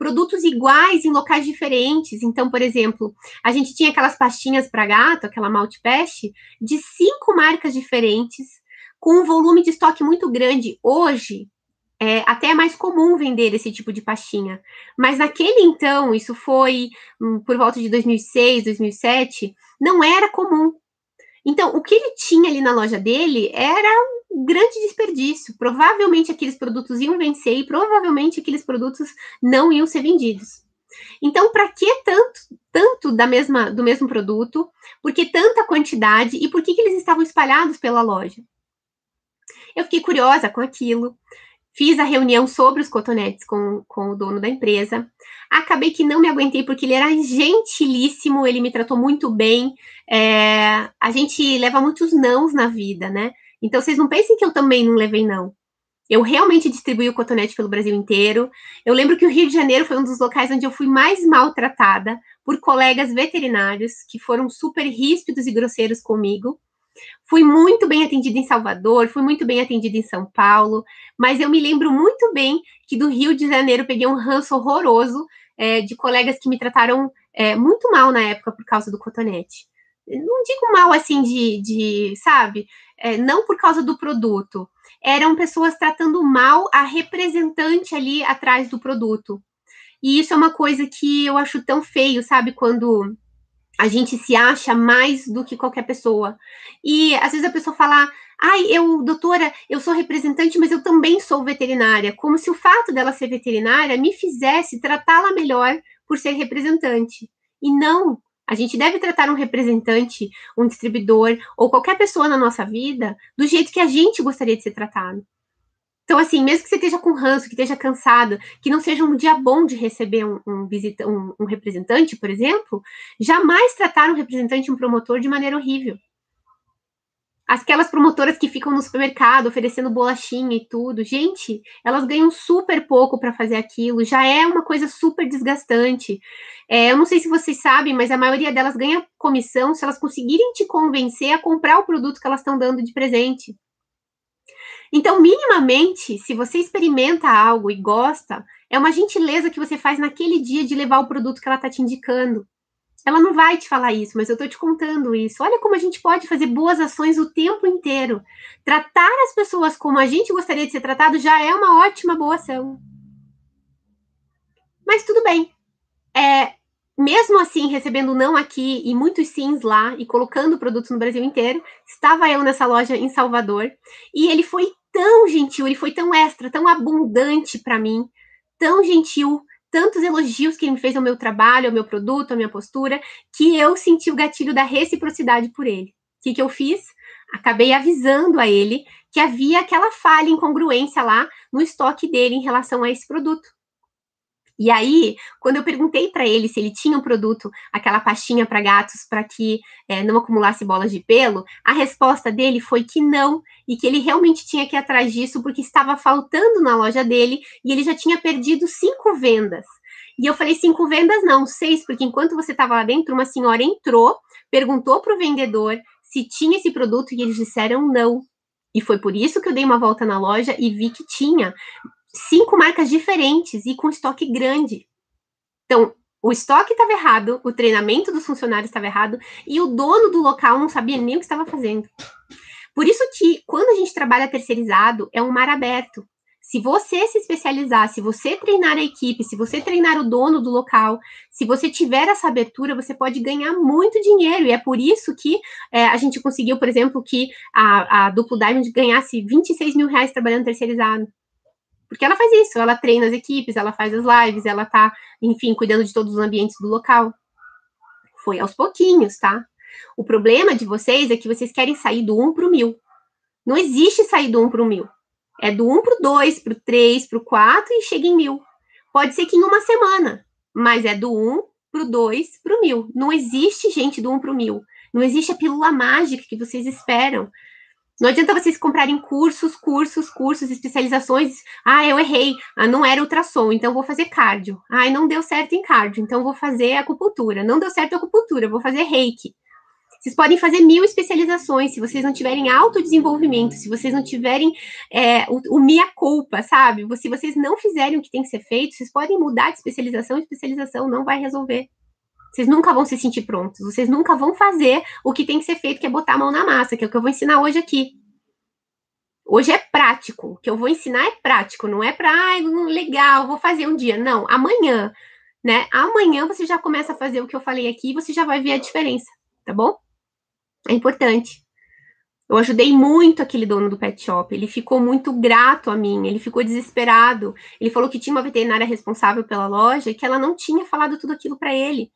A: produtos iguais em locais diferentes. Então, por exemplo, a gente tinha aquelas pastinhas para gato, aquela Maltipest, de cinco marcas diferentes, com um volume de estoque muito grande. Hoje, é, até é mais comum vender esse tipo de pastinha. Mas naquele então, isso foi hum, por volta de 2006, 2007, não era comum. Então, o que ele tinha ali na loja dele era um grande desperdício. Provavelmente aqueles produtos iam vencer e provavelmente aqueles produtos não iam ser vendidos. Então, para que tanto, tanto da mesma, do mesmo produto? Por que tanta quantidade? E por que, que eles estavam espalhados pela loja? Eu fiquei curiosa com aquilo. Fiz a reunião sobre os cotonetes com, com o dono da empresa. Acabei que não me aguentei porque ele era gentilíssimo, ele me tratou muito bem. É, a gente leva muitos nãos na vida, né? Então vocês não pensem que eu também não levei não. Eu realmente distribuí o cotonete pelo Brasil inteiro. Eu lembro que o Rio de Janeiro foi um dos locais onde eu fui mais maltratada por colegas veterinários que foram super ríspidos e grosseiros comigo. Fui muito bem atendida em Salvador, fui muito bem atendida em São Paulo, mas eu me lembro muito bem que do Rio de Janeiro peguei um ranço horroroso é, de colegas que me trataram é, muito mal na época por causa do cotonete. Não digo mal assim de, de sabe, é, não por causa do produto. Eram pessoas tratando mal a representante ali atrás do produto. E isso é uma coisa que eu acho tão feio, sabe? Quando a gente se acha mais do que qualquer pessoa. E às vezes a pessoa fala, ai, eu, doutora, eu sou representante, mas eu também sou veterinária. Como se o fato dela ser veterinária me fizesse tratá-la melhor por ser representante. E não, a gente deve tratar um representante, um distribuidor ou qualquer pessoa na nossa vida do jeito que a gente gostaria de ser tratado. Então, assim, mesmo que você esteja com ranço, que esteja cansado, que não seja um dia bom de receber um, um, visita, um, um representante, por exemplo, jamais tratar um representante, um promotor de maneira horrível. Aquelas promotoras que ficam no supermercado oferecendo bolachinha e tudo, gente, elas ganham super pouco para fazer aquilo, já é uma coisa super desgastante. É, eu não sei se vocês sabem, mas a maioria delas ganha comissão se elas conseguirem te convencer a comprar o produto que elas estão dando de presente. Então, minimamente, se você experimenta algo e gosta, é uma gentileza que você faz naquele dia de levar o produto que ela está te indicando. Ela não vai te falar isso, mas eu estou te contando isso. Olha como a gente pode fazer boas ações o tempo inteiro. Tratar as pessoas como a gente gostaria de ser tratado já é uma ótima boa ação. Mas tudo bem. É, mesmo assim, recebendo não aqui e muitos sims lá e colocando produtos no Brasil inteiro, estava eu nessa loja em Salvador e ele foi tão gentil, ele foi tão extra, tão abundante para mim, tão gentil, tantos elogios que ele me fez ao meu trabalho, ao meu produto, à minha postura, que eu senti o gatilho da reciprocidade por ele. O que, que eu fiz? Acabei avisando a ele que havia aquela falha, incongruência lá no estoque dele em relação a esse produto. E aí, quando eu perguntei para ele se ele tinha um produto, aquela pastinha para gatos, para que é, não acumulasse bolas de pelo, a resposta dele foi que não, e que ele realmente tinha que ir atrás disso porque estava faltando na loja dele e ele já tinha perdido cinco vendas. E eu falei cinco vendas, não, seis, porque enquanto você estava lá dentro, uma senhora entrou, perguntou para o vendedor se tinha esse produto e eles disseram não. E foi por isso que eu dei uma volta na loja e vi que tinha cinco marcas diferentes e com estoque grande. Então, o estoque estava errado, o treinamento dos funcionários estava errado e o dono do local não sabia nem o que estava fazendo. Por isso que quando a gente trabalha terceirizado, é um mar aberto. Se você se especializar, se você treinar a equipe, se você treinar o dono do local, se você tiver essa abertura, você pode ganhar muito dinheiro. E é por isso que é, a gente conseguiu, por exemplo, que a, a Duplo Diamond ganhasse 26 mil reais trabalhando terceirizado. Porque ela faz isso, ela treina as equipes, ela faz as lives, ela tá, enfim, cuidando de todos os ambientes do local. Foi aos pouquinhos, tá? O problema de vocês é que vocês querem sair do 1 para o 1000. Não existe sair do 1 para o 1000. É do 1 para o 2, para o 3, para o 4 e chega em 1000. Pode ser que em uma semana, mas é do 1 para o 2 para o 1000. Não existe gente do 1 para o 1000. Não existe a pílula mágica que vocês esperam. Não adianta vocês comprarem cursos, cursos, cursos, especializações. Ah, eu errei. Ah, não era ultrassom, então vou fazer cardio. Ah, não deu certo em cardio, então vou fazer acupuntura. Não deu certo acupuntura, vou fazer reiki. Vocês podem fazer mil especializações se vocês não tiverem autodesenvolvimento, se vocês não tiverem é, o, o minha culpa, sabe? Se vocês não fizerem o que tem que ser feito, vocês podem mudar de especialização, especialização não vai resolver. Vocês nunca vão se sentir prontos, vocês nunca vão fazer o que tem que ser feito, que é botar a mão na massa, que é o que eu vou ensinar hoje aqui. Hoje é prático, o que eu vou ensinar é prático, não é para, ah, legal, vou fazer um dia. Não, amanhã, né? Amanhã você já começa a fazer o que eu falei aqui e você já vai ver a diferença, tá bom? É importante. Eu ajudei muito aquele dono do pet shop. Ele ficou muito grato a mim. Ele ficou desesperado. Ele falou que tinha uma veterinária responsável pela loja e que ela não tinha falado tudo aquilo para ele.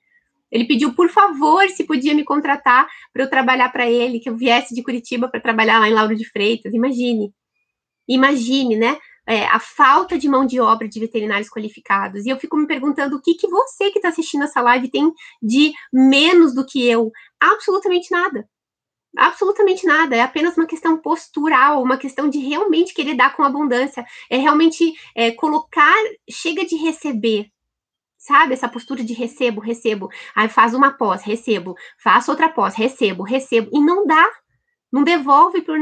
A: Ele pediu, por favor, se podia me contratar para eu trabalhar para ele, que eu viesse de Curitiba para trabalhar lá em Lauro de Freitas. Imagine. Imagine, né? É, a falta de mão de obra de veterinários qualificados. E eu fico me perguntando o que, que você que está assistindo essa live tem de menos do que eu? Absolutamente nada. Absolutamente nada, é apenas uma questão postural, uma questão de realmente querer dar com abundância, é realmente é, colocar, chega de receber, sabe? Essa postura de recebo, recebo. Aí faz uma pós, recebo. Faço outra pós, recebo, recebo. E não dá. Não devolve para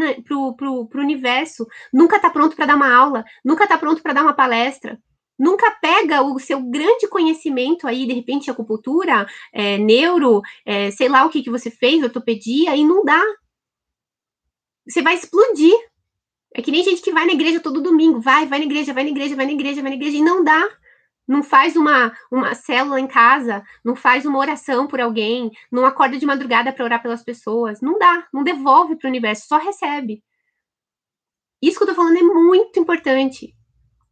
A: pro universo. Nunca está pronto para dar uma aula. Nunca está pronto para dar uma palestra. Nunca pega o seu grande conhecimento aí, de repente, acupuntura, é, neuro, é, sei lá o que, que você fez, ortopedia, e não dá. Você vai explodir. É que nem gente que vai na igreja todo domingo. Vai, vai na igreja, vai na igreja, vai na igreja, vai na igreja, e não dá. Não faz uma, uma célula em casa, não faz uma oração por alguém, não acorda de madrugada para orar pelas pessoas. Não dá, não devolve para o universo, só recebe. Isso que eu tô falando é muito importante.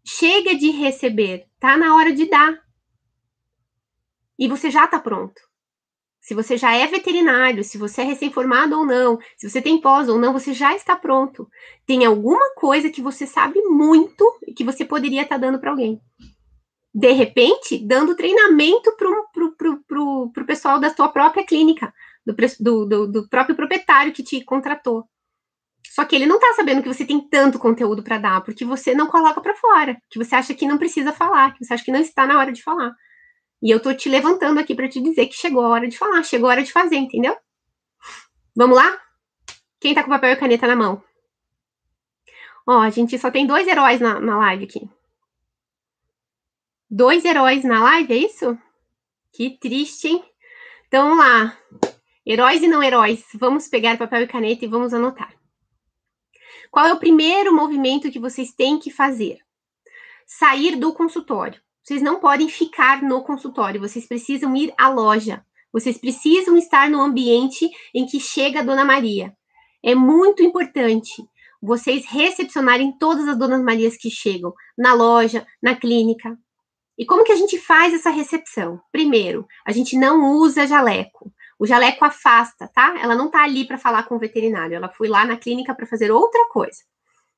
A: Chega de receber, tá na hora de dar. E você já está pronto. Se você já é veterinário, se você é recém-formado ou não, se você tem pós ou não, você já está pronto. Tem alguma coisa que você sabe muito e que você poderia estar tá dando para alguém de repente, dando treinamento para o pessoal da sua própria clínica, do, do, do, próprio proprietário que te contratou. Só que ele não está sabendo que você tem tanto conteúdo para dar, porque você não coloca para fora, que você acha que não precisa falar, que você acha que não está na hora de falar. E eu estou te levantando aqui para te dizer que chegou a hora de falar, chegou a hora de fazer, entendeu? Vamos lá? Quem está com papel e caneta na mão? Ó, a gente só tem dois heróis na, na live aqui. Dois heróis na live, é isso? Que triste, hein? Então, vamos lá. Heróis e não heróis. Vamos pegar papel e caneta e vamos anotar. Qual é o primeiro movimento que vocês têm que fazer? Sair do consultório. Vocês não podem ficar no consultório, vocês precisam ir à loja. Vocês precisam estar no ambiente em que chega a Dona Maria. É muito importante vocês recepcionarem todas as Donas Marias que chegam na loja, na clínica, e como que a gente faz essa recepção? Primeiro, a gente não usa jaleco. O jaleco afasta, tá? Ela não tá ali para falar com o veterinário, ela foi lá na clínica para fazer outra coisa.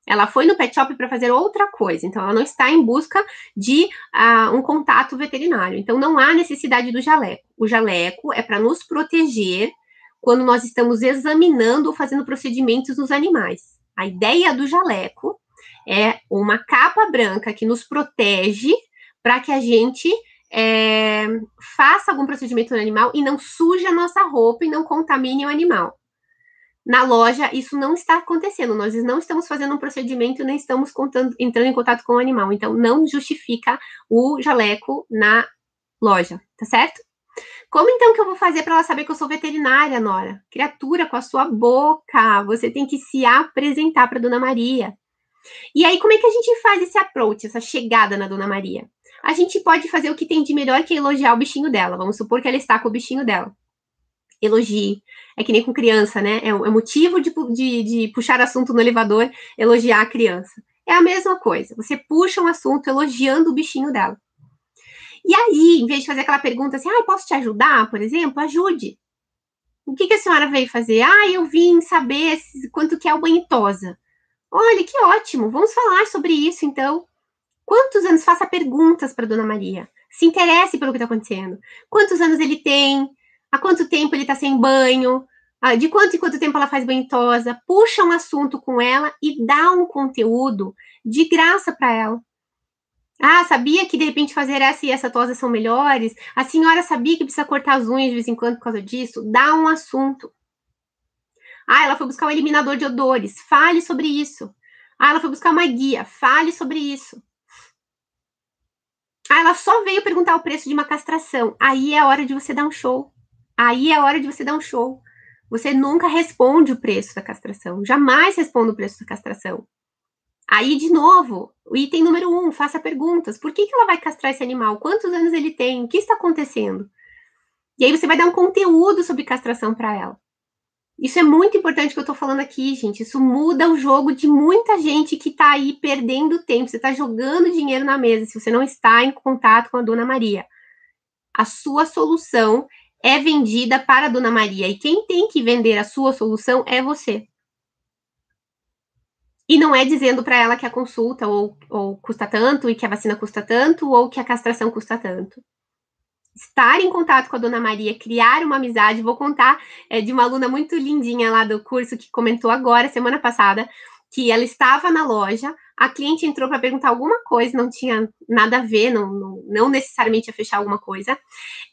A: Ela foi no pet shop para fazer outra coisa, então ela não está em busca de uh, um contato veterinário. Então não há necessidade do jaleco. O jaleco é para nos proteger quando nós estamos examinando ou fazendo procedimentos nos animais. A ideia do jaleco é uma capa branca que nos protege para que a gente é, faça algum procedimento no animal e não suje a nossa roupa e não contamine o animal. Na loja, isso não está acontecendo. Nós não estamos fazendo um procedimento, nem estamos contando, entrando em contato com o animal. Então, não justifica o jaleco na loja, tá certo? Como então que eu vou fazer para ela saber que eu sou veterinária, Nora? Criatura, com a sua boca. Você tem que se apresentar para Dona Maria. E aí, como é que a gente faz esse approach, essa chegada na Dona Maria? A gente pode fazer o que tem de melhor que é elogiar o bichinho dela. Vamos supor que ela está com o bichinho dela elogie. É que nem com criança, né? É, é motivo de, de, de puxar assunto no elevador, elogiar a criança. É a mesma coisa. Você puxa um assunto elogiando o bichinho dela. E aí, em vez de fazer aquela pergunta assim, ah, posso te ajudar, por exemplo, ajude. O que, que a senhora veio fazer? Ah, eu vim saber quanto que é o banhitosa. Olha, que ótimo. Vamos falar sobre isso, então. Quantos anos? Faça perguntas para Dona Maria. Se interesse pelo que está acontecendo. Quantos anos ele tem? há quanto tempo ele está sem banho, ah, de quanto em quanto tempo ela faz banhosa, puxa um assunto com ela e dá um conteúdo de graça para ela. Ah, sabia que de repente fazer essa e essa tosa são melhores? A senhora sabia que precisa cortar as unhas de vez em quando por causa disso? Dá um assunto. Ah, ela foi buscar um eliminador de odores. Fale sobre isso. Ah, ela foi buscar uma guia. Fale sobre isso. Ah, ela só veio perguntar o preço de uma castração. Aí é a hora de você dar um show. Aí é hora de você dar um show. Você nunca responde o preço da castração. Jamais responde o preço da castração. Aí, de novo, o item número um, faça perguntas. Por que, que ela vai castrar esse animal? Quantos anos ele tem? O que está acontecendo? E aí você vai dar um conteúdo sobre castração para ela. Isso é muito importante que eu estou falando aqui, gente. Isso muda o jogo de muita gente que está aí perdendo tempo. Você está jogando dinheiro na mesa se você não está em contato com a Dona Maria. A sua solução é vendida para a Dona Maria e quem tem que vender a sua solução é você. E não é dizendo para ela que a consulta ou, ou custa tanto e que a vacina custa tanto ou que a castração custa tanto. Estar em contato com a Dona Maria, criar uma amizade. Vou contar é, de uma aluna muito lindinha lá do curso que comentou agora, semana passada, que ela estava na loja, a cliente entrou para perguntar alguma coisa, não tinha nada a ver, não, não, não necessariamente a fechar alguma coisa.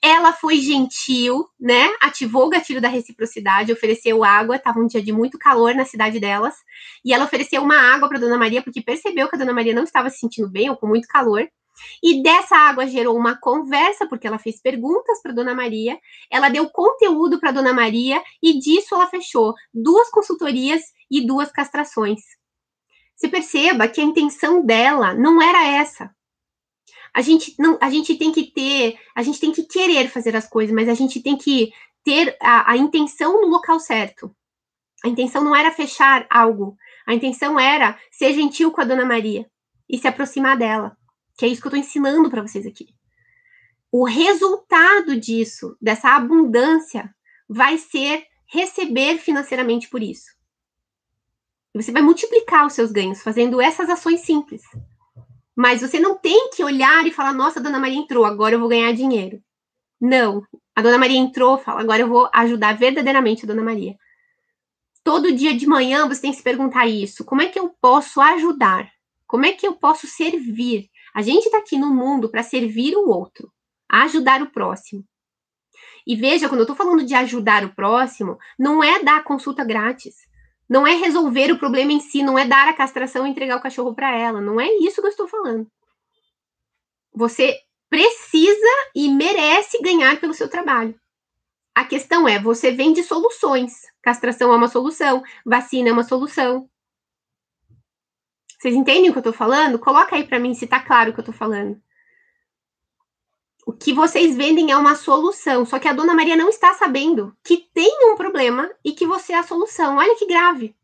A: Ela foi gentil, né? Ativou o gatilho da reciprocidade, ofereceu água, estava um dia de muito calor na cidade delas, e ela ofereceu uma água para Dona Maria, porque percebeu que a Dona Maria não estava se sentindo bem ou com muito calor. E dessa água gerou uma conversa, porque ela fez perguntas para Dona Maria, ela deu conteúdo para Dona Maria e disso ela fechou duas consultorias e duas castrações. Se perceba que a intenção dela não era essa. A gente não, a gente tem que ter, a gente tem que querer fazer as coisas, mas a gente tem que ter a, a intenção no local certo. A intenção não era fechar algo, a intenção era ser gentil com a Dona Maria e se aproximar dela, que é isso que eu estou ensinando para vocês aqui. O resultado disso, dessa abundância, vai ser receber financeiramente por isso. Você vai multiplicar os seus ganhos fazendo essas ações simples. Mas você não tem que olhar e falar: nossa, a dona Maria entrou, agora eu vou ganhar dinheiro. Não. A dona Maria entrou, fala: agora eu vou ajudar verdadeiramente a dona Maria. Todo dia de manhã você tem que se perguntar isso: como é que eu posso ajudar? Como é que eu posso servir? A gente está aqui no mundo para servir o outro, ajudar o próximo. E veja, quando eu estou falando de ajudar o próximo, não é dar consulta grátis. Não é resolver o problema em si, não é dar a castração e entregar o cachorro para ela. Não é isso que eu estou falando. Você precisa e merece ganhar pelo seu trabalho. A questão é, você vende soluções. Castração é uma solução, vacina é uma solução. Vocês entendem o que eu estou falando? Coloca aí para mim se está claro o que eu estou falando. O que vocês vendem é uma solução, só que a dona Maria não está sabendo que tem um problema e que você é a solução. Olha que grave.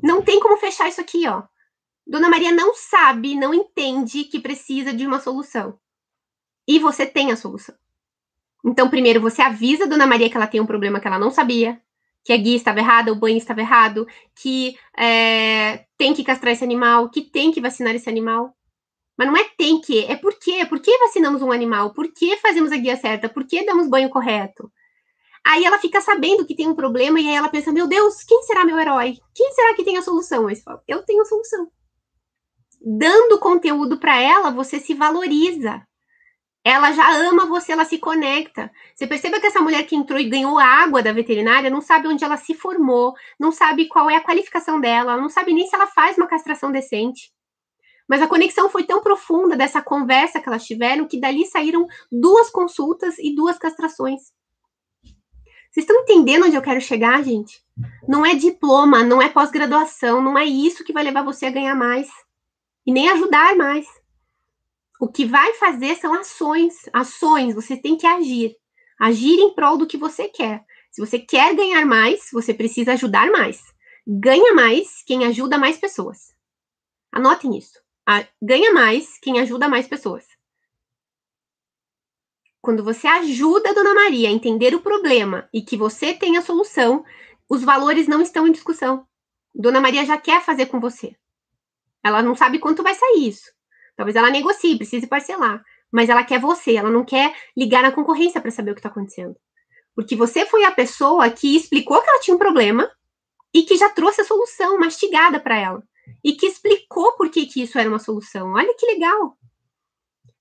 A: Não tem como fechar isso aqui, ó. Dona Maria não sabe, não entende que precisa de uma solução. E você tem a solução. Então, primeiro você avisa a Dona Maria que ela tem um problema que ela não sabia. Que a guia estava errada, o banho estava errado, que é, tem que castrar esse animal, que tem que vacinar esse animal. Mas não é tem que, é por quê? Por que vacinamos um animal? Por que fazemos a guia certa? Por que damos banho correto? Aí ela fica sabendo que tem um problema e aí ela pensa: meu Deus, quem será meu herói? Quem será que tem a solução? Aí você fala: eu tenho a solução. Dando conteúdo para ela, você se valoriza. Ela já ama você, ela se conecta. Você perceba que essa mulher que entrou e ganhou água da veterinária não sabe onde ela se formou, não sabe qual é a qualificação dela, não sabe nem se ela faz uma castração decente. Mas a conexão foi tão profunda dessa conversa que elas tiveram que dali saíram duas consultas e duas castrações. Vocês estão entendendo onde eu quero chegar, gente? Não é diploma, não é pós-graduação, não é isso que vai levar você a ganhar mais e nem ajudar mais. O que vai fazer são ações, ações, você tem que agir. Agir em prol do que você quer. Se você quer ganhar mais, você precisa ajudar mais. Ganha mais quem ajuda mais pessoas. Anotem isso. Ganha mais quem ajuda mais pessoas. Quando você ajuda a Dona Maria a entender o problema e que você tem a solução, os valores não estão em discussão. Dona Maria já quer fazer com você. Ela não sabe quanto vai sair isso. Talvez ela negocie, precise parcelar. Mas ela quer você, ela não quer ligar na concorrência para saber o que está acontecendo. Porque você foi a pessoa que explicou que ela tinha um problema e que já trouxe a solução mastigada para ela. E que explicou por que, que isso era uma solução. Olha que legal.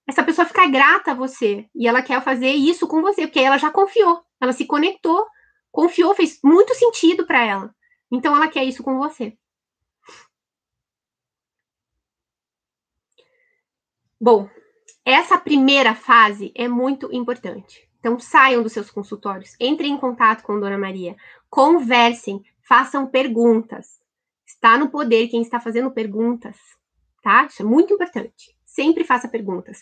A: Essa pessoa fica grata a você e ela quer fazer isso com você, porque ela já confiou, ela se conectou, confiou, fez muito sentido para ela. Então ela quer isso com você. Bom, essa primeira fase é muito importante. Então, saiam dos seus consultórios, entrem em contato com Dona Maria, conversem, façam perguntas. Está no poder quem está fazendo perguntas, tá? Isso é muito importante. Sempre faça perguntas.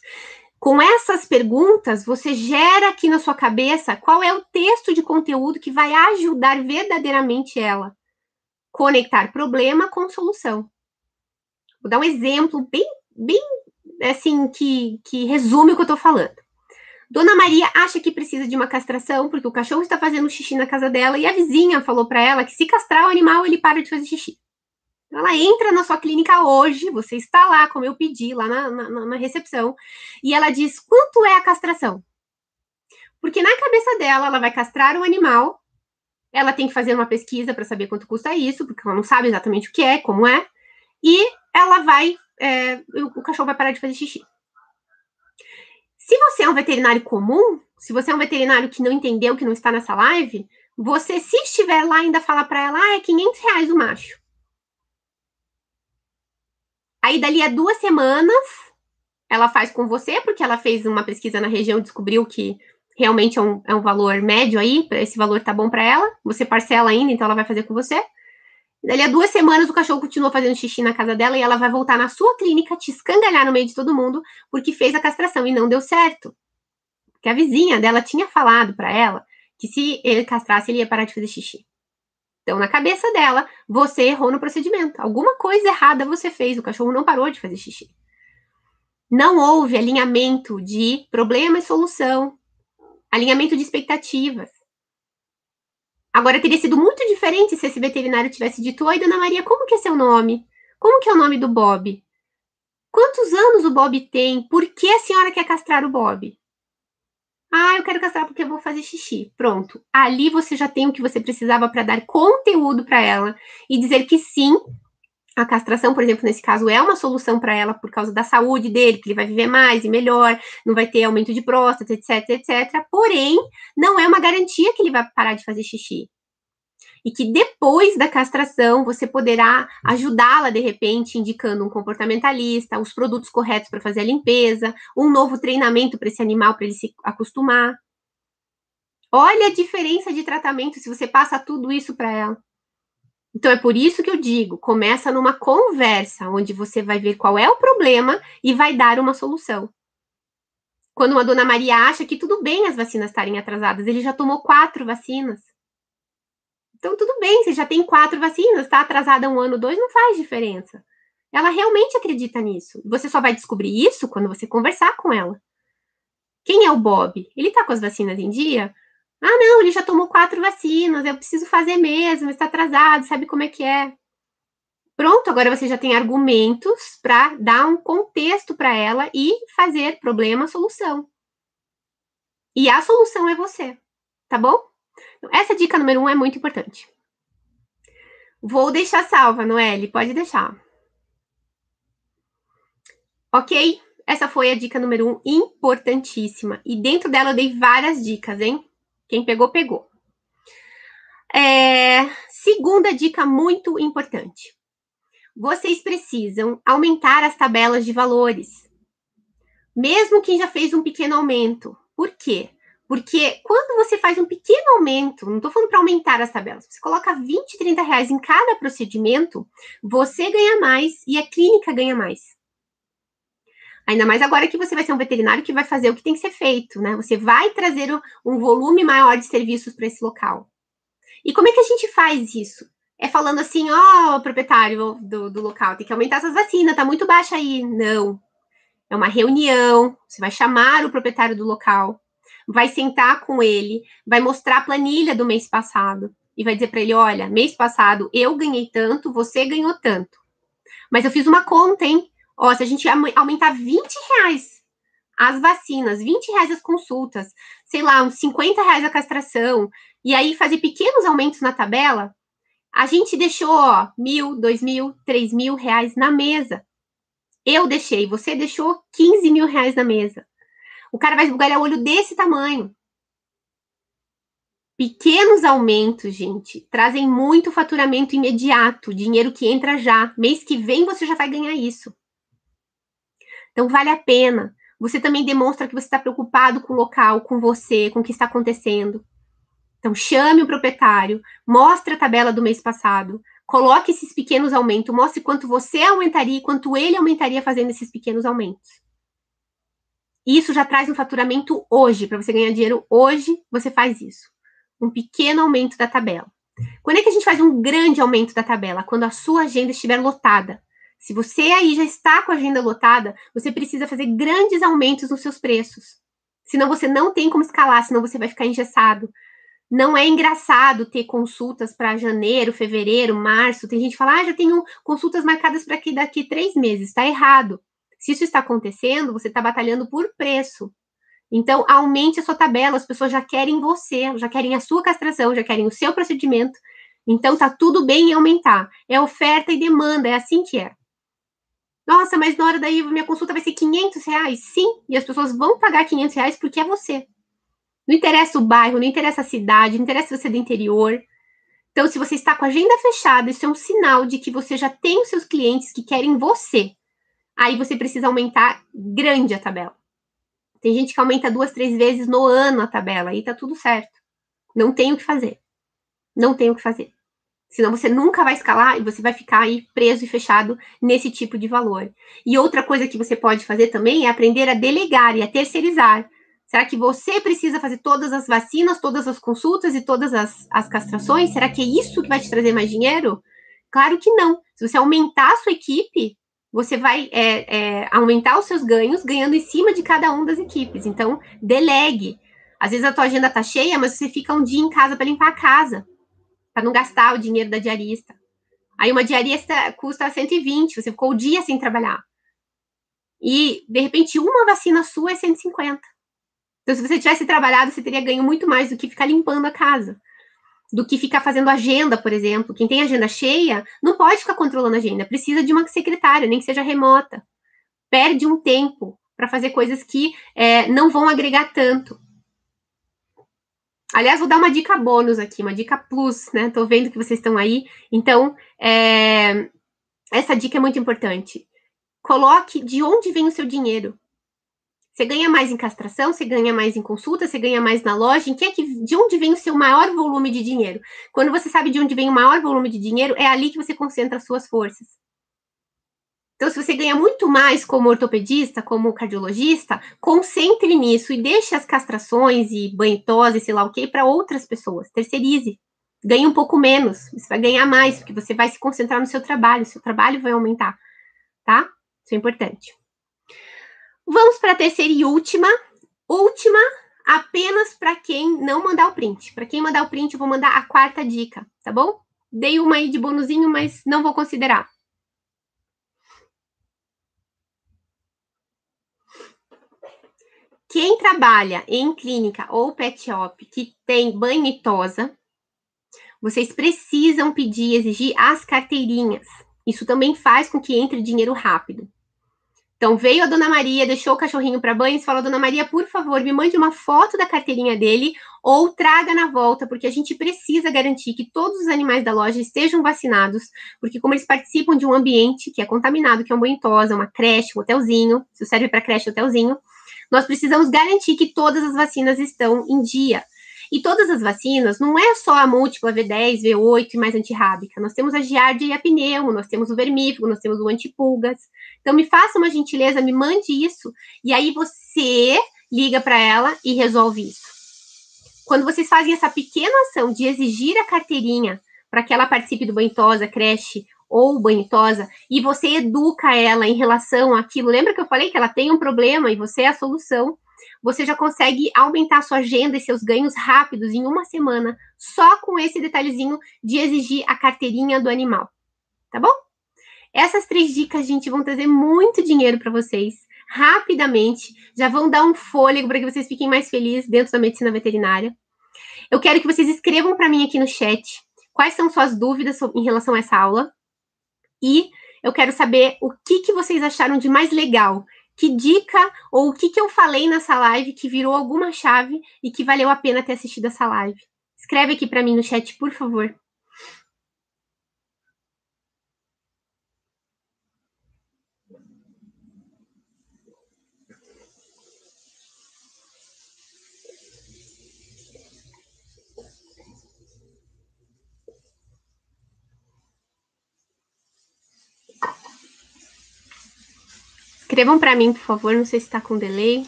A: Com essas perguntas, você gera aqui na sua cabeça qual é o texto de conteúdo que vai ajudar verdadeiramente ela. Conectar problema com solução. Vou dar um exemplo bem, bem assim, que, que resume o que eu tô falando. Dona Maria acha que precisa de uma castração porque o cachorro está fazendo xixi na casa dela e a vizinha falou para ela que se castrar o animal ele para de fazer xixi. Então, ela entra na sua clínica hoje, você está lá, como eu pedi, lá na, na, na recepção, e ela diz quanto é a castração. Porque na cabeça dela, ela vai castrar o animal, ela tem que fazer uma pesquisa para saber quanto custa isso, porque ela não sabe exatamente o que é, como é, e ela vai é, o cachorro vai parar de fazer xixi. Se você é um veterinário comum, se você é um veterinário que não entendeu, que não está nessa live, você, se estiver lá, ainda fala para ela, ah, é 500 reais o macho. Aí, dali a duas semanas, ela faz com você, porque ela fez uma pesquisa na região descobriu que realmente é um, é um valor médio aí, esse valor tá bom para ela. Você parcela ainda, então ela vai fazer com você. Dali a duas semanas o cachorro continua fazendo xixi na casa dela e ela vai voltar na sua clínica te escangalhar no meio de todo mundo porque fez a castração e não deu certo. Porque a vizinha dela tinha falado para ela que se ele castrasse ele ia parar de fazer xixi. Então, na cabeça dela, você errou no procedimento. Alguma coisa errada você fez, o cachorro não parou de fazer xixi. Não houve alinhamento de problema e solução, alinhamento de expectativas. Agora, teria sido muito diferente se esse veterinário tivesse dito: Oi, dona Maria, como que é seu nome? Como que é o nome do Bob? Quantos anos o Bob tem? Por que a senhora quer castrar o Bob? Ah, eu quero castrar porque eu vou fazer xixi. Pronto. Ali você já tem o que você precisava para dar conteúdo para ela e dizer que sim, a castração, por exemplo, nesse caso, é uma solução para ela por causa da saúde dele, que ele vai viver mais e melhor, não vai ter aumento de próstata, etc, etc. Porém, não é uma garantia que ele vai parar de fazer xixi. E que depois da castração você poderá ajudá-la de repente, indicando um comportamentalista, os produtos corretos para fazer a limpeza, um novo treinamento para esse animal para ele se acostumar. Olha a diferença de tratamento se você passa tudo isso para ela. Então é por isso que eu digo, começa numa conversa onde você vai ver qual é o problema e vai dar uma solução. Quando uma dona Maria acha que tudo bem as vacinas estarem atrasadas, ele já tomou quatro vacinas. Então tudo bem, você já tem quatro vacinas, está atrasada um ano, dois, não faz diferença. Ela realmente acredita nisso. Você só vai descobrir isso quando você conversar com ela. Quem é o Bob? Ele está com as vacinas em dia? Ah, não, ele já tomou quatro vacinas, eu preciso fazer mesmo, está atrasado, sabe como é que é? Pronto, agora você já tem argumentos para dar um contexto para ela e fazer problema-solução. E a solução é você, tá bom? Essa dica número um é muito importante. Vou deixar salva, Noelle, pode deixar. Ok? Essa foi a dica número um, importantíssima. E dentro dela eu dei várias dicas, hein? Quem pegou, pegou. É, segunda dica muito importante. Vocês precisam aumentar as tabelas de valores. Mesmo quem já fez um pequeno aumento. Por quê? Porque quando você faz um pequeno aumento, não estou falando para aumentar as tabelas, você coloca 20, 30 reais em cada procedimento, você ganha mais e a clínica ganha mais. Ainda mais agora que você vai ser um veterinário que vai fazer o que tem que ser feito, né? Você vai trazer um volume maior de serviços para esse local. E como é que a gente faz isso? É falando assim, ó, oh, proprietário do, do local, tem que aumentar essas vacinas, tá muito baixa aí. Não. É uma reunião, você vai chamar o proprietário do local, vai sentar com ele, vai mostrar a planilha do mês passado e vai dizer para ele: olha, mês passado eu ganhei tanto, você ganhou tanto. Mas eu fiz uma conta, hein? Ó, se a gente aumentar 20 reais as vacinas, 20 reais as consultas, sei lá, uns 50 reais a castração, e aí fazer pequenos aumentos na tabela, a gente deixou, ó, mil, dois mil, três mil reais na mesa. Eu deixei, você deixou 15 mil reais na mesa. O cara vai esbugalhar o olho desse tamanho. Pequenos aumentos, gente, trazem muito faturamento imediato, dinheiro que entra já. Mês que vem você já vai ganhar isso. Então, vale a pena. Você também demonstra que você está preocupado com o local, com você, com o que está acontecendo. Então, chame o proprietário, mostre a tabela do mês passado, coloque esses pequenos aumentos, mostre quanto você aumentaria e quanto ele aumentaria fazendo esses pequenos aumentos. Isso já traz um faturamento hoje, para você ganhar dinheiro hoje, você faz isso. Um pequeno aumento da tabela. Quando é que a gente faz um grande aumento da tabela? Quando a sua agenda estiver lotada. Se você aí já está com a agenda lotada, você precisa fazer grandes aumentos nos seus preços. Senão você não tem como escalar, senão você vai ficar engessado. Não é engraçado ter consultas para janeiro, fevereiro, março. Tem gente que fala, ah, já tenho consultas marcadas para aqui daqui três meses. Está errado. Se isso está acontecendo, você está batalhando por preço. Então, aumente a sua tabela. As pessoas já querem você, já querem a sua castração, já querem o seu procedimento. Então, tá tudo bem em aumentar. É oferta e demanda, é assim que é. Nossa, mas na hora daí minha consulta vai ser 500 reais? Sim, e as pessoas vão pagar 500 reais porque é você. Não interessa o bairro, não interessa a cidade, não interessa se você é do interior. Então, se você está com a agenda fechada, isso é um sinal de que você já tem os seus clientes que querem você. Aí você precisa aumentar grande a tabela. Tem gente que aumenta duas, três vezes no ano a tabela, aí tá tudo certo. Não tem o que fazer. Não tem o que fazer. Senão você nunca vai escalar e você vai ficar aí preso e fechado nesse tipo de valor. E outra coisa que você pode fazer também é aprender a delegar e a terceirizar. Será que você precisa fazer todas as vacinas, todas as consultas e todas as, as castrações? Será que é isso que vai te trazer mais dinheiro? Claro que não. Se você aumentar a sua equipe, você vai é, é, aumentar os seus ganhos ganhando em cima de cada uma das equipes. Então, delegue. Às vezes a tua agenda tá cheia, mas você fica um dia em casa para limpar a casa para não gastar o dinheiro da diarista. Aí uma diarista custa 120, você ficou o dia sem trabalhar. E, de repente, uma vacina sua é 150. Então, se você tivesse trabalhado, você teria ganho muito mais do que ficar limpando a casa. Do que ficar fazendo agenda, por exemplo. Quem tem agenda cheia não pode ficar controlando a agenda, precisa de uma secretária, nem que seja remota. Perde um tempo para fazer coisas que é, não vão agregar tanto. Aliás, vou dar uma dica bônus aqui, uma dica plus, né? Tô vendo que vocês estão aí. Então, é... essa dica é muito importante. Coloque de onde vem o seu dinheiro. Você ganha mais em castração, você ganha mais em consulta, você ganha mais na loja. Em que é que, de onde vem o seu maior volume de dinheiro? Quando você sabe de onde vem o maior volume de dinheiro, é ali que você concentra as suas forças. Então, se você ganha muito mais como ortopedista, como cardiologista, concentre nisso e deixe as castrações e banhitose, sei lá o que, para outras pessoas. Terceirize. Ganhe um pouco menos. Você vai ganhar mais, porque você vai se concentrar no seu trabalho. Seu trabalho vai aumentar. Tá? Isso é importante. Vamos para a terceira e última. Última apenas para quem não mandar o print. Para quem mandar o print, eu vou mandar a quarta dica, tá bom? Dei uma aí de bonuzinho, mas não vou considerar. Quem trabalha em clínica ou pet shop que tem banho e tosa, vocês precisam pedir, exigir as carteirinhas. Isso também faz com que entre dinheiro rápido. Então veio a dona Maria, deixou o cachorrinho para banho e falou: Dona Maria, por favor, me mande uma foto da carteirinha dele ou traga na volta, porque a gente precisa garantir que todos os animais da loja estejam vacinados, porque como eles participam de um ambiente que é contaminado, que é um banho tosa, uma creche, um hotelzinho, se serve para creche, hotelzinho, nós precisamos garantir que todas as vacinas estão em dia. E todas as vacinas, não é só a múltipla V10, V8 e mais antirrábica. Nós temos a giardia e a pneumo, nós temos o vermífugo, nós temos o antipulgas. Então, me faça uma gentileza, me mande isso. E aí você liga para ela e resolve isso. Quando vocês fazem essa pequena ação de exigir a carteirinha para que ela participe do banhotosa, creche ou banhotosa, e você educa ela em relação àquilo, lembra que eu falei que ela tem um problema e você é a solução, você já consegue aumentar sua agenda e seus ganhos rápidos em uma semana, só com esse detalhezinho de exigir a carteirinha do animal. Tá bom? Essas três dicas, gente, vão trazer muito dinheiro para vocês rapidamente, já vão dar um fôlego para que vocês fiquem mais felizes dentro da medicina veterinária. Eu quero que vocês escrevam para mim aqui no chat quais são suas dúvidas em relação a essa aula e eu quero saber o que, que vocês acharam de mais legal que dica ou o que, que eu falei nessa live que virou alguma chave e que valeu a pena ter assistido essa live. Escreve aqui para mim no chat, por favor. Escrevam para mim, por favor. Não sei se está com delay.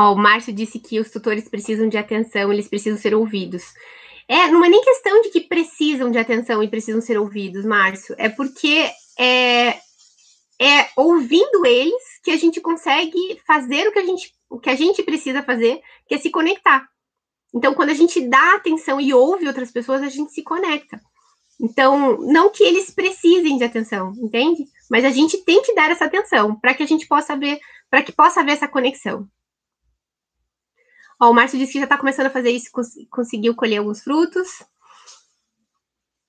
A: Ó, o Márcio disse que os tutores precisam de atenção, eles precisam ser ouvidos. É, não é nem questão de que precisam de atenção e precisam ser ouvidos, Márcio. É porque é, é ouvindo eles que a gente consegue fazer o que a gente, o que a gente precisa fazer, que é se conectar. Então, quando a gente dá atenção e ouve outras pessoas, a gente se conecta. Então, não que eles precisem de atenção, entende? Mas a gente tem que dar essa atenção para que a gente possa ver, para que possa haver essa conexão. Ó, o Márcio disse que já está começando a fazer isso, cons conseguiu colher alguns frutos.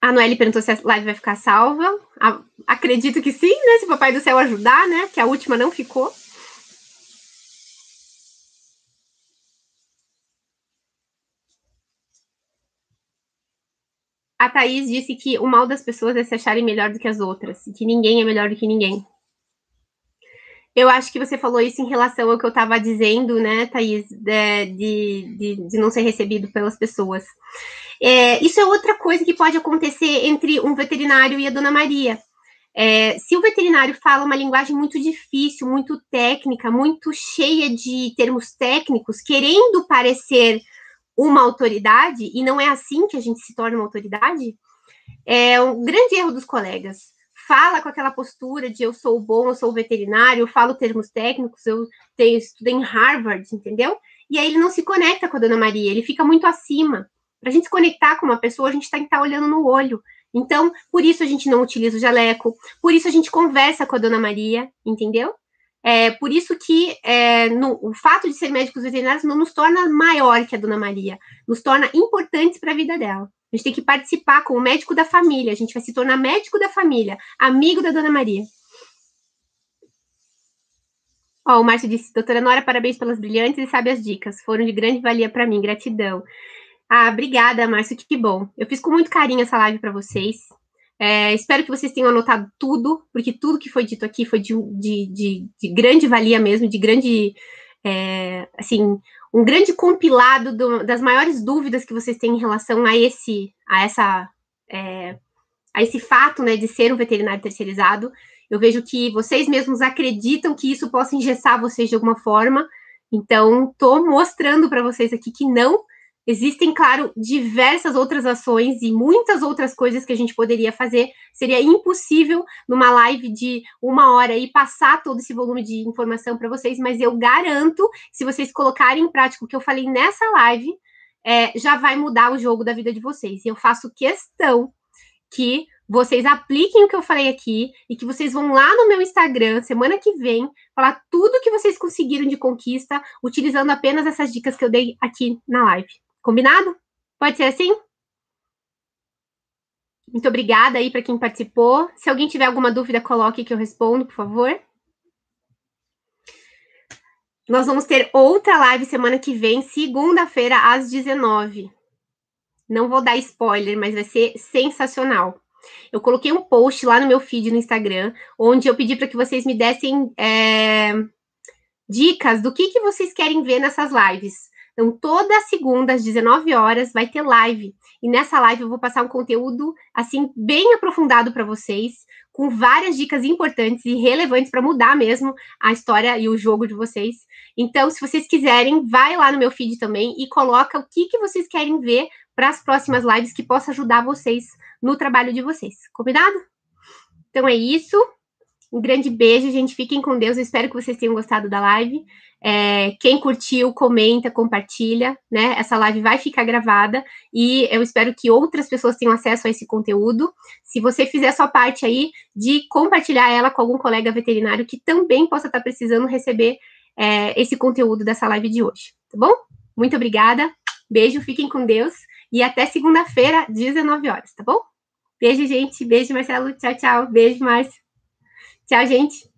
A: A Noelle perguntou se a live vai ficar salva. A acredito que sim, né? Se o Papai do Céu ajudar, né? Que a última não ficou. A Thaís disse que o mal das pessoas é se acharem melhor do que as outras, que ninguém é melhor do que ninguém. Eu acho que você falou isso em relação ao que eu estava dizendo, né, Thaís, de, de, de, não ser recebido pelas pessoas. É, isso é outra coisa que pode acontecer entre um veterinário e a dona Maria. É, se o veterinário fala uma linguagem muito difícil, muito técnica, muito cheia de termos técnicos, querendo parecer uma autoridade, e não é assim que a gente se torna uma autoridade, é um grande erro dos colegas fala com aquela postura de eu sou bom, eu sou veterinário, eu falo termos técnicos, eu tenho, estudei em Harvard, entendeu? E aí ele não se conecta com a Dona Maria, ele fica muito acima. Para a gente se conectar com uma pessoa, a gente tem que estar tá olhando no olho. Então, por isso a gente não utiliza o jaleco, por isso a gente conversa com a Dona Maria, entendeu? É, por isso que é, no, o fato de ser médicos veterinários não nos torna maior que a Dona Maria, nos torna importantes para a vida dela. A gente tem que participar com o médico da família. A gente vai se tornar médico da família, amigo da Dona Maria. Ó, o Márcio disse, doutora Nora, parabéns pelas brilhantes e sábias dicas. Foram de grande valia para mim. Gratidão. Ah, obrigada, Márcio, que, que bom. Eu fiz com muito carinho essa live para vocês. É, espero que vocês tenham anotado tudo, porque tudo que foi dito aqui foi de, de, de, de grande valia mesmo, de grande, é, assim, um grande compilado do, das maiores dúvidas que vocês têm em relação a esse, a essa, é, a esse fato, né, de ser um veterinário terceirizado. Eu vejo que vocês mesmos acreditam que isso possa engessar vocês de alguma forma. Então, estou mostrando para vocês aqui que não. Existem, claro, diversas outras ações e muitas outras coisas que a gente poderia fazer. Seria impossível numa live de uma hora e passar todo esse volume de informação para vocês, mas eu garanto, se vocês colocarem em prática o que eu falei nessa live, é, já vai mudar o jogo da vida de vocês. E eu faço questão que vocês apliquem o que eu falei aqui e que vocês vão lá no meu Instagram semana que vem falar tudo que vocês conseguiram de conquista utilizando apenas essas dicas que eu dei aqui na live. Combinado? Pode ser assim? Muito obrigada aí para quem participou. Se alguém tiver alguma dúvida, coloque que eu respondo, por favor. Nós vamos ter outra live semana que vem, segunda-feira, às 19. Não vou dar spoiler, mas vai ser sensacional. Eu coloquei um post lá no meu feed no Instagram, onde eu pedi para que vocês me dessem é, dicas do que, que vocês querem ver nessas lives. Então, toda segunda, às 19 horas, vai ter live. E nessa live eu vou passar um conteúdo, assim, bem aprofundado para vocês, com várias dicas importantes e relevantes para mudar mesmo a história e o jogo de vocês. Então, se vocês quiserem, vai lá no meu feed também e coloca o que, que vocês querem ver para as próximas lives que possa ajudar vocês no trabalho de vocês. Combinado? Então é isso. Um grande beijo, gente. Fiquem com Deus. Eu espero que vocês tenham gostado da live. É, quem curtiu, comenta, compartilha, né? Essa live vai ficar gravada e eu espero que outras pessoas tenham acesso a esse conteúdo. Se você fizer a sua parte aí de compartilhar ela com algum colega veterinário que também possa estar precisando receber é, esse conteúdo dessa live de hoje, tá bom? Muito obrigada. Beijo, fiquem com Deus e até segunda-feira, 19 horas, tá bom? Beijo, gente. Beijo, Marcelo. Tchau, tchau. Beijo, Márcio. Tchau, gente.